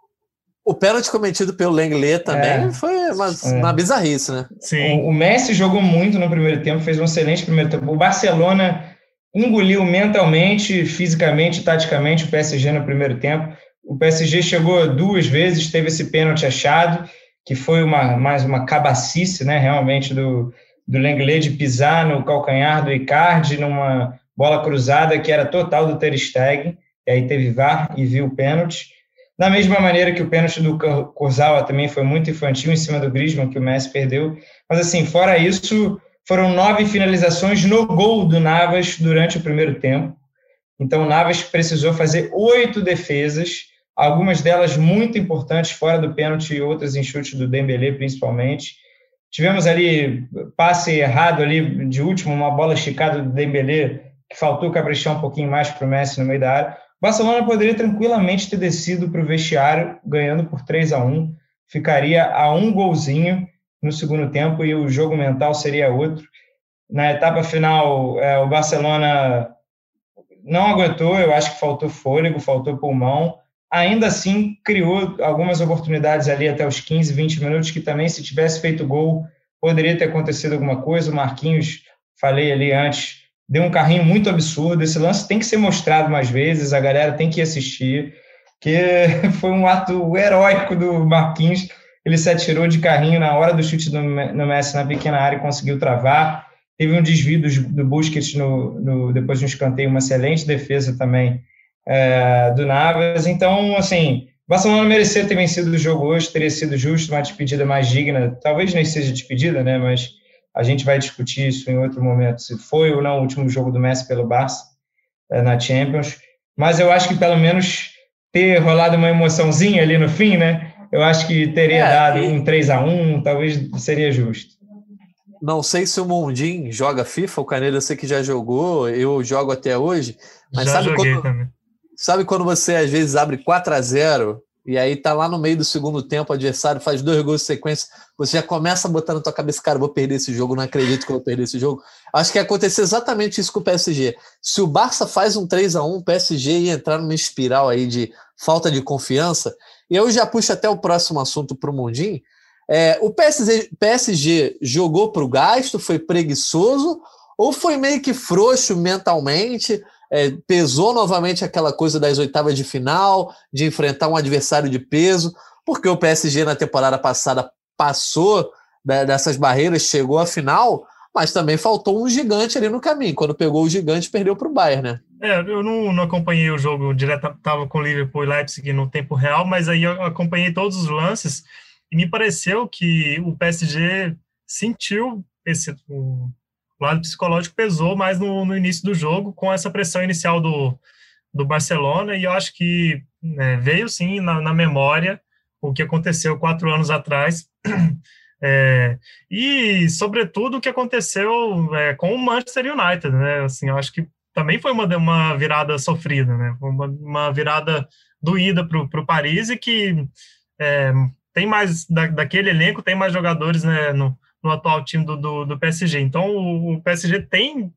o pênalti cometido pelo Lenglet também é. foi uma, é. uma bizarrice, né? Sim. O, o Messi jogou muito no primeiro tempo, fez um excelente primeiro tempo. O Barcelona engoliu mentalmente, fisicamente, taticamente o PSG no primeiro tempo o PSG chegou duas vezes, teve esse pênalti achado, que foi uma, mais uma cabacice, né, realmente, do, do Lenglet de pisar no calcanhar do Icardi numa bola cruzada que era total do Ter Stegen, e aí teve VAR e viu o pênalti. Da mesma maneira que o pênalti do Kurzawa também foi muito infantil em cima do Griezmann, que o Messi perdeu. Mas, assim, fora isso, foram nove finalizações no gol do Navas durante o primeiro tempo. Então, o Navas precisou fazer oito defesas algumas delas muito importantes fora do pênalti e outras em chute do Dembélé, principalmente. Tivemos ali passe errado ali de último, uma bola esticada do Dembélé, que faltou caprichar um pouquinho mais para o Messi no meio da área. O Barcelona poderia tranquilamente ter descido para o vestiário, ganhando por 3 a 1 ficaria a um golzinho no segundo tempo e o jogo mental seria outro. Na etapa final, é, o Barcelona não aguentou, eu acho que faltou fôlego, faltou pulmão, ainda assim criou algumas oportunidades ali até os 15, 20 minutos, que também, se tivesse feito gol, poderia ter acontecido alguma coisa. O Marquinhos, falei ali antes, deu um carrinho muito absurdo. Esse lance tem que ser mostrado mais vezes, a galera tem que assistir, que foi um ato heróico do Marquinhos. Ele se atirou de carrinho na hora do chute no Messi na pequena área e conseguiu travar. Teve um desvio do, do Busquets no, no, depois de um escanteio, uma excelente defesa também é, do Navas. Então, assim, o Barcelona merecia ter vencido o jogo hoje, teria sido justo, uma despedida mais digna. Talvez nem seja despedida, né? Mas a gente vai discutir isso em outro momento, se foi ou não o último jogo do Messi pelo Barça é, na Champions. Mas eu acho que pelo menos ter rolado uma emoçãozinha ali no fim, né? Eu acho que teria é, dado e... um 3 a 1 talvez seria justo. Não sei se o Mundim joga FIFA, o Canelo eu sei que já jogou, eu jogo até hoje. Mas já sabe quando, também. Sabe quando você às vezes abre 4 a 0 e aí tá lá no meio do segundo tempo, o adversário faz dois gols de sequência, você já começa a botar na tua cabeça, cara, vou perder esse jogo, não acredito que eu vou perder esse jogo. Acho que ia acontecer exatamente isso com o PSG. Se o Barça faz um 3 a 1 o PSG ia entrar numa espiral aí de falta de confiança. E eu já puxo até o próximo assunto para o Mundim. É, o PSG, PSG jogou para o gasto, foi preguiçoso ou foi meio que frouxo mentalmente? É, pesou novamente aquela coisa das oitavas de final, de enfrentar um adversário de peso, porque o PSG na temporada passada passou dessas barreiras, chegou à final, mas também faltou um gigante ali no caminho. Quando pegou o gigante, perdeu para o Bayern, né? É, eu não, não, acompanhei o jogo direto, estava com o Liverpool e Leipzig no tempo real, mas aí eu acompanhei todos os lances e me pareceu que o PSG sentiu esse, o lado psicológico pesou mais no, no início do jogo, com essa pressão inicial do, do Barcelona, e eu acho que né, veio sim na, na, memória o que aconteceu quatro anos atrás. É, e, sobretudo, o que aconteceu é, com o Manchester United, né? Assim, eu acho que também foi uma, uma virada sofrida, né? Uma, uma virada doída para o Paris e que é, tem mais, da, daquele elenco, tem mais jogadores né, no, no atual time do, do, do PSG. Então, o, o PSG tem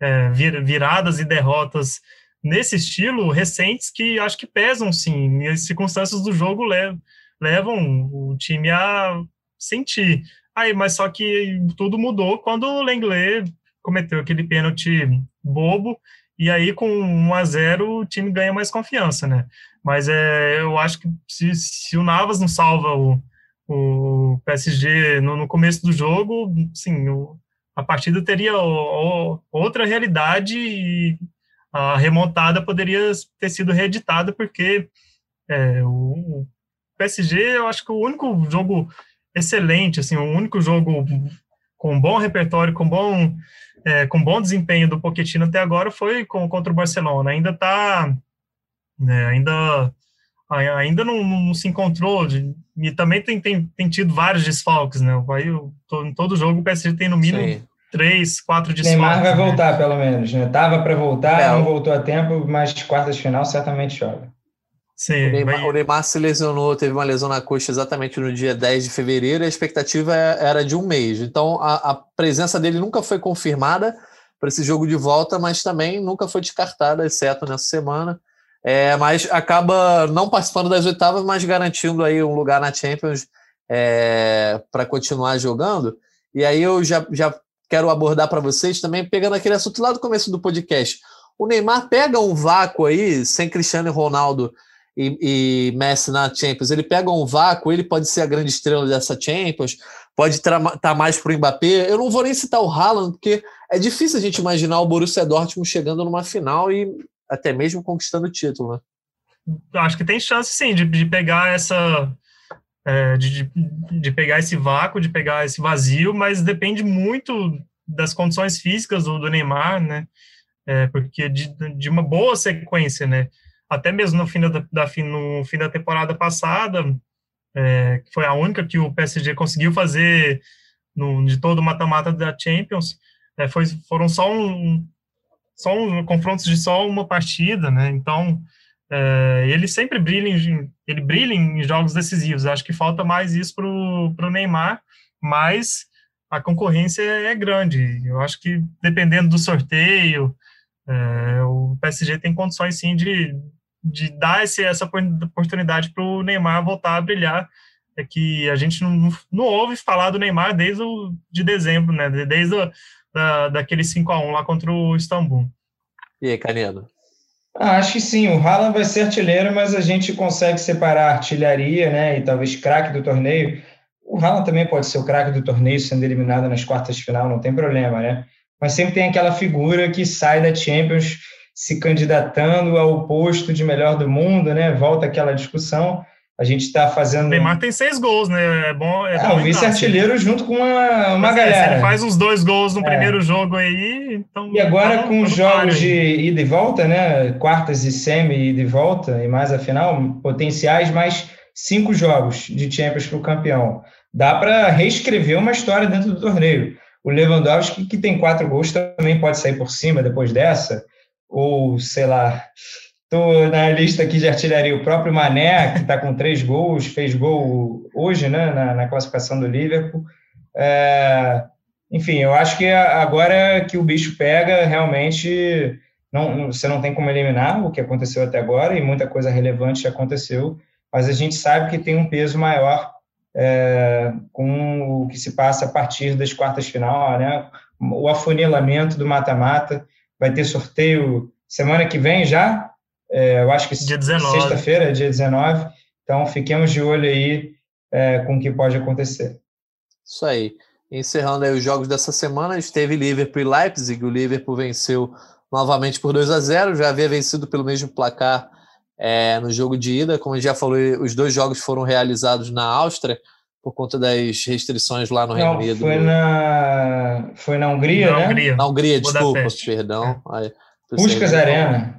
é, vir, viradas e derrotas nesse estilo recentes que acho que pesam, sim, e as circunstâncias do jogo levam, levam o time a sentir. Aí, mas só que tudo mudou quando o Lenglet cometeu aquele pênalti bobo, e aí com 1 a 0 o time ganha mais confiança, né? Mas é, eu acho que se, se o Navas não salva o, o PSG no, no começo do jogo, sim, o, a partida teria o, o, outra realidade e a remontada poderia ter sido reeditada porque é, o, PSG, eu acho que o único jogo excelente, assim, o único jogo com bom repertório, com bom é, com bom desempenho do Pochettino até agora foi com, contra o Barcelona. Ainda está né, ainda ainda não, não se encontrou, de, e também tem, tem, tem tido vários desfalques, né? Aí, em todo jogo o PSG tem no mínimo Sim. três, quatro desfalques. Neymar vai né? voltar, pelo menos, né? Tava para voltar, é, não voltou a tempo, mas quartas de final certamente joga. Sim, o, Neymar, vai... o Neymar se lesionou, teve uma lesão na coxa exatamente no dia 10 de fevereiro, e a expectativa é, era de um mês. Então, a, a presença dele nunca foi confirmada para esse jogo de volta, mas também nunca foi descartada, exceto nessa semana. É, mas acaba não participando das oitavas, mas garantindo aí um lugar na Champions é, para continuar jogando. E aí eu já, já quero abordar para vocês também, pegando aquele assunto lá do começo do podcast. O Neymar pega um vácuo aí, sem Cristiano Ronaldo e, e, Messi na Champions, ele pega um vácuo, ele pode ser a grande estrela dessa Champions, pode estar tá mais para o Mbappé. Eu não vou nem citar o Haaland, porque é difícil a gente imaginar o Borussia Dortmund chegando numa final e até mesmo conquistando o título, né? Acho que tem chance sim de, de pegar essa. É, de, de pegar esse vácuo, de pegar esse vazio, mas depende muito das condições físicas do, do Neymar, né? É, porque de, de uma boa sequência, né? até mesmo no fim da, da no fim da temporada passada, é, que foi a única que o PSG conseguiu fazer no, de todo o mata-mata da Champions, é, foi, foram só um, um confrontos de só uma partida, né? Então é, ele sempre brilha em, ele brilha em jogos decisivos. Acho que falta mais isso para o Neymar, mas a concorrência é grande. Eu acho que dependendo do sorteio, é, o PSG tem condições sim de, de dar esse, essa oportunidade para o Neymar voltar a brilhar. É que a gente não, não ouve falar do Neymar desde o, de dezembro, né? Desde o, da, daquele 5 a 1 lá contra o Istambul. E aí, Canedo? Ah, acho que sim, o Haaland vai ser artilheiro, mas a gente consegue separar artilharia, né, e talvez craque do torneio. O Haaland também pode ser o craque do torneio, sendo eliminado nas quartas de final, não tem problema, né? Mas sempre tem aquela figura que sai da Champions se candidatando ao posto de melhor do mundo, né? Volta aquela discussão. A gente está fazendo. O Neymar tem seis gols, né? É bom. É, é o vice-artilheiro junto com uma, uma galera. É, ele faz uns dois gols no é. primeiro jogo aí. Então, e agora tá com os jogos de ida e volta, né? Quartas e semi, ida e volta, e mais a final, potenciais mais cinco jogos de Champions para o campeão. Dá para reescrever uma história dentro do torneio. O Lewandowski, que tem quatro gols, também pode sair por cima depois dessa ou sei lá, estou na lista aqui de artilharia, o próprio Mané, que está com três gols, fez gol hoje né, na, na classificação do Liverpool. É, enfim, eu acho que agora que o bicho pega, realmente não, você não tem como eliminar o que aconteceu até agora, e muita coisa relevante aconteceu, mas a gente sabe que tem um peso maior é, com o que se passa a partir das quartas final, né? o afunilamento do mata-mata, vai ter sorteio semana que vem já, é, eu acho que sexta-feira, dia 19. Então, fiquemos de olho aí é, com o que pode acontecer. Isso aí. Encerrando aí os jogos dessa semana, esteve Liverpool e Leipzig. O Liverpool venceu novamente por 2 a 0 já havia vencido pelo mesmo placar é, no jogo de ida. Como já falou, os dois jogos foram realizados na Áustria por conta das restrições lá no Não, Reino Unido. Foi na, foi na Hungria, na né? Hungria. Na Hungria, desculpa, perdão. É. Puskas Arena.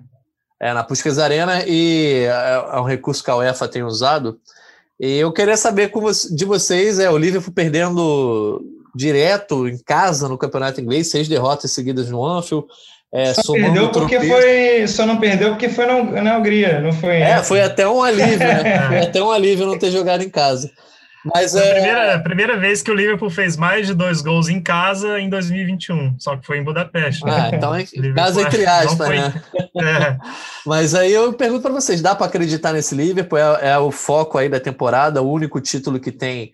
É, na Puskas Arena, e é, é um recurso que a UEFA tem usado. E eu queria saber de vocês, é o Liverpool perdendo direto em casa no Campeonato Inglês, seis derrotas seguidas no Anfield. É, só perdeu porque foi, só não perdeu porque foi na, na Hungria, não foi. É, foi até um alívio, né? foi até um alívio não ter jogado em casa. Mas é a primeira, primeira vez que o Liverpool fez mais de dois gols em casa em 2021, só que foi em Budapeste. Ah, então é casa entre aspas, né? É. Mas aí eu pergunto para vocês, dá para acreditar nesse Liverpool? É, é, o foco aí da temporada, o único título que tem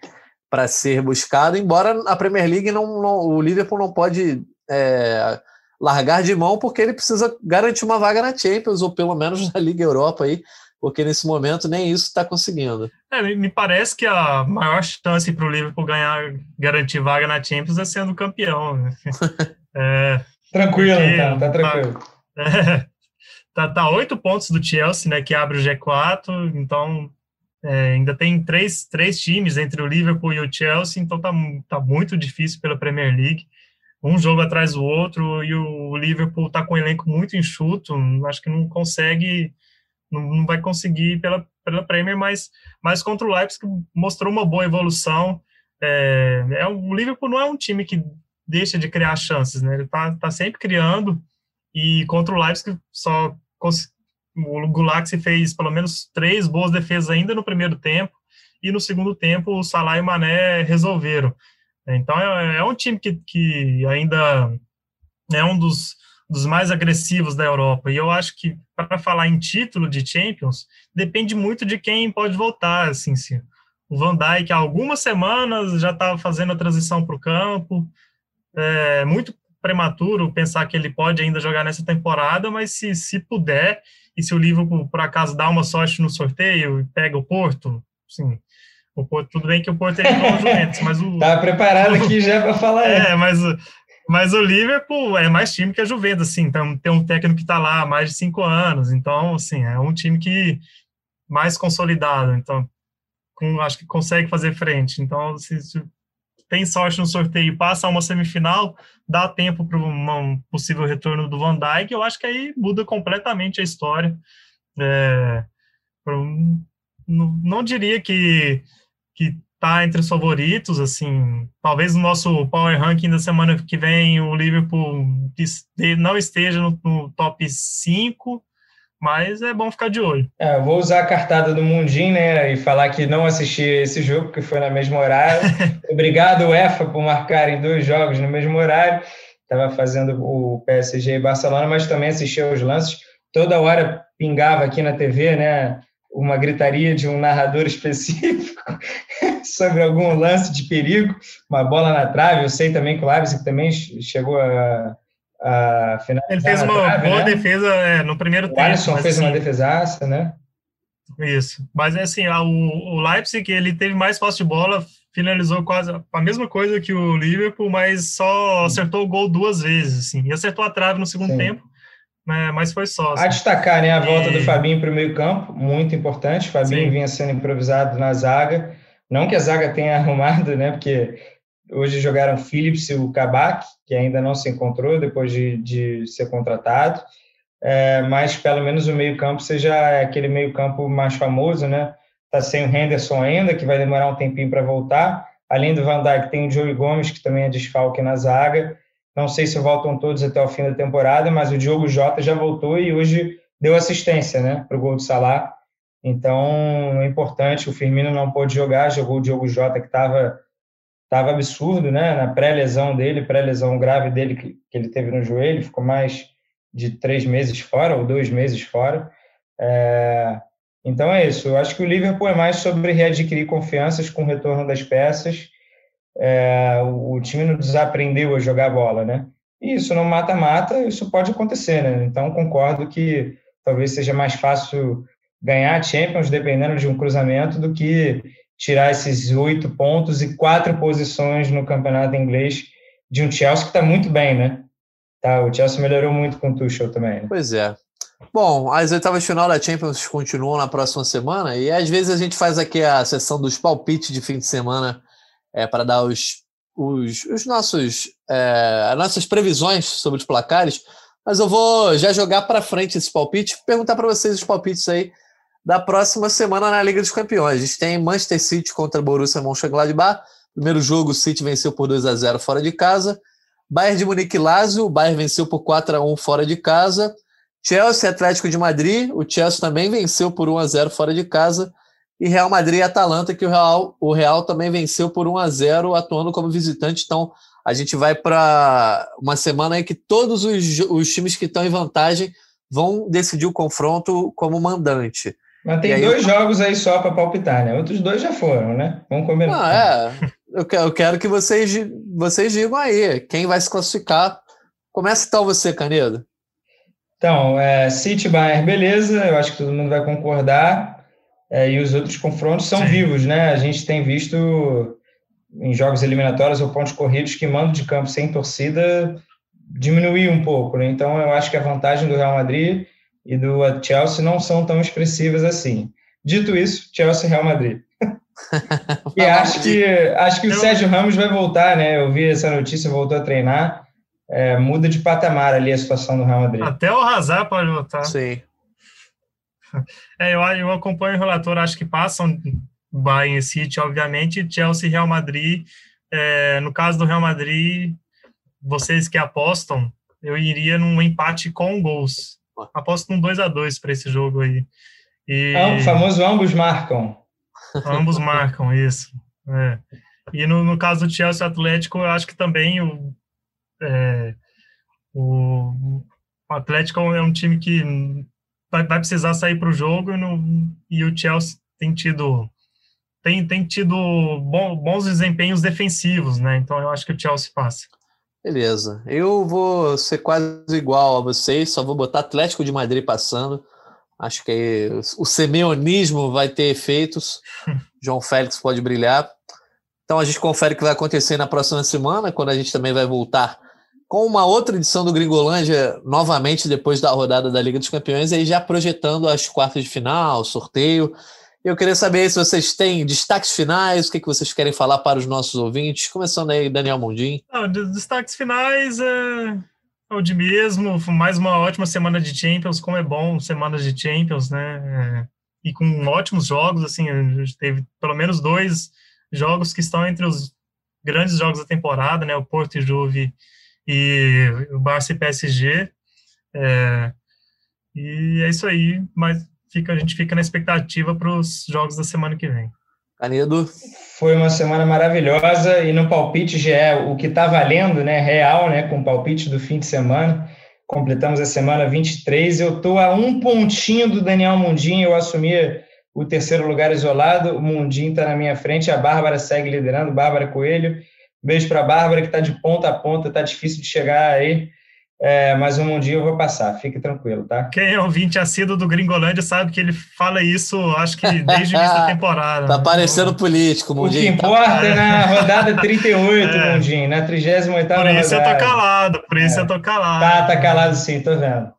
para ser buscado, embora a Premier League não, não o Liverpool não pode é, largar de mão porque ele precisa garantir uma vaga na Champions ou pelo menos na Liga Europa aí porque nesse momento nem isso está conseguindo. É, me parece que a maior chance para o Liverpool ganhar, garantir vaga na Champions é sendo campeão. Né? É, tranquilo, porque, então, tá tranquilo. Tá, tá, tá oito pontos do Chelsea, né, que abre o G4, então é, ainda tem três, três times entre o Liverpool e o Chelsea, então tá, tá muito difícil pela Premier League. Um jogo atrás do outro, e o Liverpool tá com um elenco muito enxuto, acho que não consegue não, vai conseguir pela, pela Premier, mas, mas contra o Leipzig mostrou uma boa evolução. É, é, o Liverpool não é um time que deixa de criar chances, né? Ele tá, tá sempre criando e contra o Leipzig só o Gulaxi fez pelo menos três boas defesas ainda no primeiro tempo, e no segundo tempo o Salah e o Mané resolveram. Então é, é um time que, que ainda é um dos, dos mais agressivos da Europa. E eu acho que para falar em título de Champions, depende muito de quem pode voltar. Assim, sim. O Van Dijk há algumas semanas já estava fazendo a transição para o campo. É muito prematuro pensar que ele pode ainda jogar nessa temporada, mas se, se puder, e se o Liverpool, por acaso, dá uma sorte no sorteio e pega o Porto, sim, o Porto, tudo bem que o Porto eliminou o Juventus, mas o... Tá preparado aqui já para falar. É, mas, mas o Liverpool é mais time que a Juventus, assim, então tem um técnico que está lá há mais de cinco anos, então, assim, é um time que mais consolidado, então, com, acho que consegue fazer frente. Então, se, se tem sorte no sorteio e passa uma semifinal, dá tempo para um possível retorno do Van Dijk, eu acho que aí muda completamente a história. É, não, não diria que que está entre os favoritos, assim, talvez no nosso Power Ranking da semana que vem o Liverpool não esteja no, no top 5, mas é bom ficar de olho. É, vou usar a cartada do Mundinho, né, e falar que não assisti esse jogo, porque foi na mesma horário. Obrigado, UEFA, por marcarem dois jogos no mesmo horário. Estava fazendo o PSG e Barcelona, mas também assisti aos lances. Toda hora pingava aqui na TV, né, uma gritaria de um narrador específico sobre algum lance de perigo, uma bola na trave. Eu sei também que o Leipzig também chegou a, a finalizar. Ele fez uma trave, boa né? defesa é, no primeiro o tempo. O Alisson fez assim, uma defesaça, né? Isso. Mas é assim, o, o Leipzig ele teve mais posse de bola, finalizou quase a mesma coisa que o Liverpool, mas só acertou o gol duas vezes, assim. E acertou a trave no segundo Sim. tempo né, mas foi só. Assim. A destacar né, a volta e... do Fabinho para o meio-campo, muito importante. Fabinho Sim. vinha sendo improvisado na zaga. Não que a zaga tenha arrumado, né? Porque hoje jogaram Phillips e o Kabak, que ainda não se encontrou depois de, de ser contratado. É, mas pelo menos o meio-campo seja aquele meio-campo mais famoso, né? Tá sem o Henderson ainda, que vai demorar um tempinho para voltar. Além do Van Dijk, tem o Joey Gomes, que também é desfalque na zaga. Não sei se voltam todos até o fim da temporada, mas o Diogo Jota já voltou e hoje deu assistência né, para o gol do Salah. Então é importante. O Firmino não pôde jogar, jogou o Diogo Jota, que estava tava absurdo né, na pré-lesão dele, pré-lesão grave dele que, que ele teve no joelho, ficou mais de três meses fora, ou dois meses fora. É, então é isso. Eu acho que o Liverpool é mais sobre readquirir confianças com o retorno das peças é, o time não desaprendeu a jogar bola, né? E isso no mata-mata, isso pode acontecer, né? Então concordo que talvez seja mais fácil ganhar a Champions dependendo de um cruzamento do que tirar esses oito pontos e quatro posições no campeonato inglês de um Chelsea que está muito bem, né? Tá, o Chelsea melhorou muito com o Tuchel também. Né? Pois é. Bom, as oitavas de final da Champions continuam na próxima semana e às vezes a gente faz aqui a sessão dos palpites de fim de semana é, para dar os, os, os nossos, é, as nossas previsões sobre os placares, mas eu vou já jogar para frente esse palpite, perguntar para vocês os palpites aí da próxima semana na Liga dos Campeões. A gente tem Manchester City contra Borussia Mönchengladbach. Primeiro jogo, o City venceu por 2 a 0 fora de casa. Bayern de Munique Lazio, o Bayern venceu por 4 a 1 fora de casa. Chelsea Atlético de Madrid, o Chelsea também venceu por 1 a 0 fora de casa e Real Madrid e Atalanta, que o Real, o Real também venceu por 1 a 0 atuando como visitante. Então, a gente vai para uma semana em que todos os, os times que estão em vantagem vão decidir o confronto como mandante. Mas tem dois eu... jogos aí só para palpitar, né? Outros dois já foram, né? Vamos combinar. Ah, é. Eu quero, eu quero que vocês, vocês digam aí quem vai se classificar. Começa então você, Canedo. Então, é, City Bayern, beleza. Eu acho que todo mundo vai concordar é, e os outros confrontos são Sim. vivos, né? A gente tem visto em jogos eliminatórios ou pontos corridos que mando de campo sem torcida diminuir um pouco, né? Então eu acho que a vantagem do Real Madrid e do Chelsea não são tão expressivas assim. Dito isso, Chelsea e Real Madrid. e acho que acho que o Sérgio Ramos vai voltar, né? Eu vi essa notícia, voltou a treinar. É, muda de patamar ali a situação do Real Madrid. Até o Hazard pode voltar. Sim. É, eu, eu acompanho o relator, acho que passam Bayern City, obviamente, Chelsea e Real Madrid. É, no caso do Real Madrid, vocês que apostam, eu iria num empate com gols. Aposto num 2 a 2 para esse jogo aí. E... É, o famoso ambos marcam. Ambos marcam, isso. É. E no, no caso do Chelsea Atlético, eu acho que também o, é, o, o Atlético é um time que vai, vai precisar sair para o jogo e, no, e o Chelsea tem tido tem, tem tido bom, bons desempenhos defensivos, né? Então eu acho que o Chelsea passa. Beleza. Eu vou ser quase igual a vocês, só vou botar Atlético de Madrid passando. Acho que o semeonismo vai ter efeitos. João Félix pode brilhar. Então a gente confere o que vai acontecer na próxima semana, quando a gente também vai voltar com uma outra edição do Gringolândia, novamente depois da rodada da Liga dos Campeões, aí já projetando as quartas de final, sorteio. Eu queria saber se vocês têm destaques finais, o que, que vocês querem falar para os nossos ouvintes. Começando aí, Daniel Mundim. Não, destaques finais é, é o de mesmo, mais uma ótima semana de Champions, como é bom semanas de Champions, né? É, e com ótimos jogos, assim, a gente teve pelo menos dois jogos que estão entre os grandes jogos da temporada, né? O Porto e Juve e o Barça e PSG. É, e é isso aí, mas fica, a gente fica na expectativa para os jogos da semana que vem. Canedo. Foi uma semana maravilhosa e no palpite já é o que está valendo, né? Real, né? Com o palpite do fim de semana. Completamos a semana 23. Eu estou a um pontinho do Daniel Mundinho. Eu assumi o terceiro lugar isolado. O Mundinho está na minha frente. A Bárbara segue liderando. Bárbara Coelho. Beijo para a Bárbara, que está de ponta a ponta. Está difícil de chegar aí. É, mas um dia eu vou passar, fique tranquilo, tá? Quem é ouvinte assíduo do Gringolândia sabe que ele fala isso, acho que desde o início da temporada. tá parecendo político, Mundinho. O que importa é na rodada 38, é. Mundinho, na 38 rodada. Por isso rodada. eu tô calado, por isso é. eu tô calado. Tá, tá calado sim, tô vendo.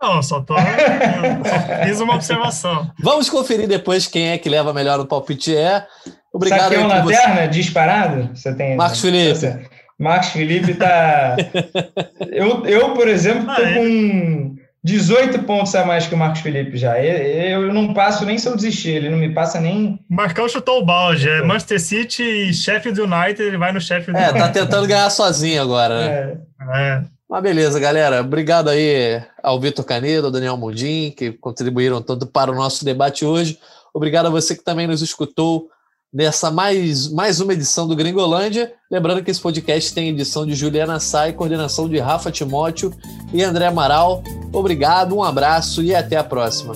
Não, só tô. só fiz uma observação. Vamos conferir depois quem é que leva melhor no palpite é. Obrigado. Saqueou lanterna você... disparado? Você tem. Marcos Felipe. Marcos Felipe tá. eu, eu, por exemplo, tô ah, é? com 18 pontos a mais que o Marcos Felipe já. Eu, eu não passo nem se eu desistir, ele não me passa nem. Marcão chutou o balde. É Manchester City e Sheffield United, ele vai no Sheffield É, tá tentando ganhar sozinho agora, né? É. é. Mas beleza, galera. Obrigado aí ao Vitor Canedo, ao Daniel Mundim, que contribuíram tanto para o nosso debate hoje. Obrigado a você que também nos escutou nessa mais, mais uma edição do Gringolândia. Lembrando que esse podcast tem edição de Juliana Sai, coordenação de Rafa Timóteo e André Amaral. Obrigado, um abraço e até a próxima.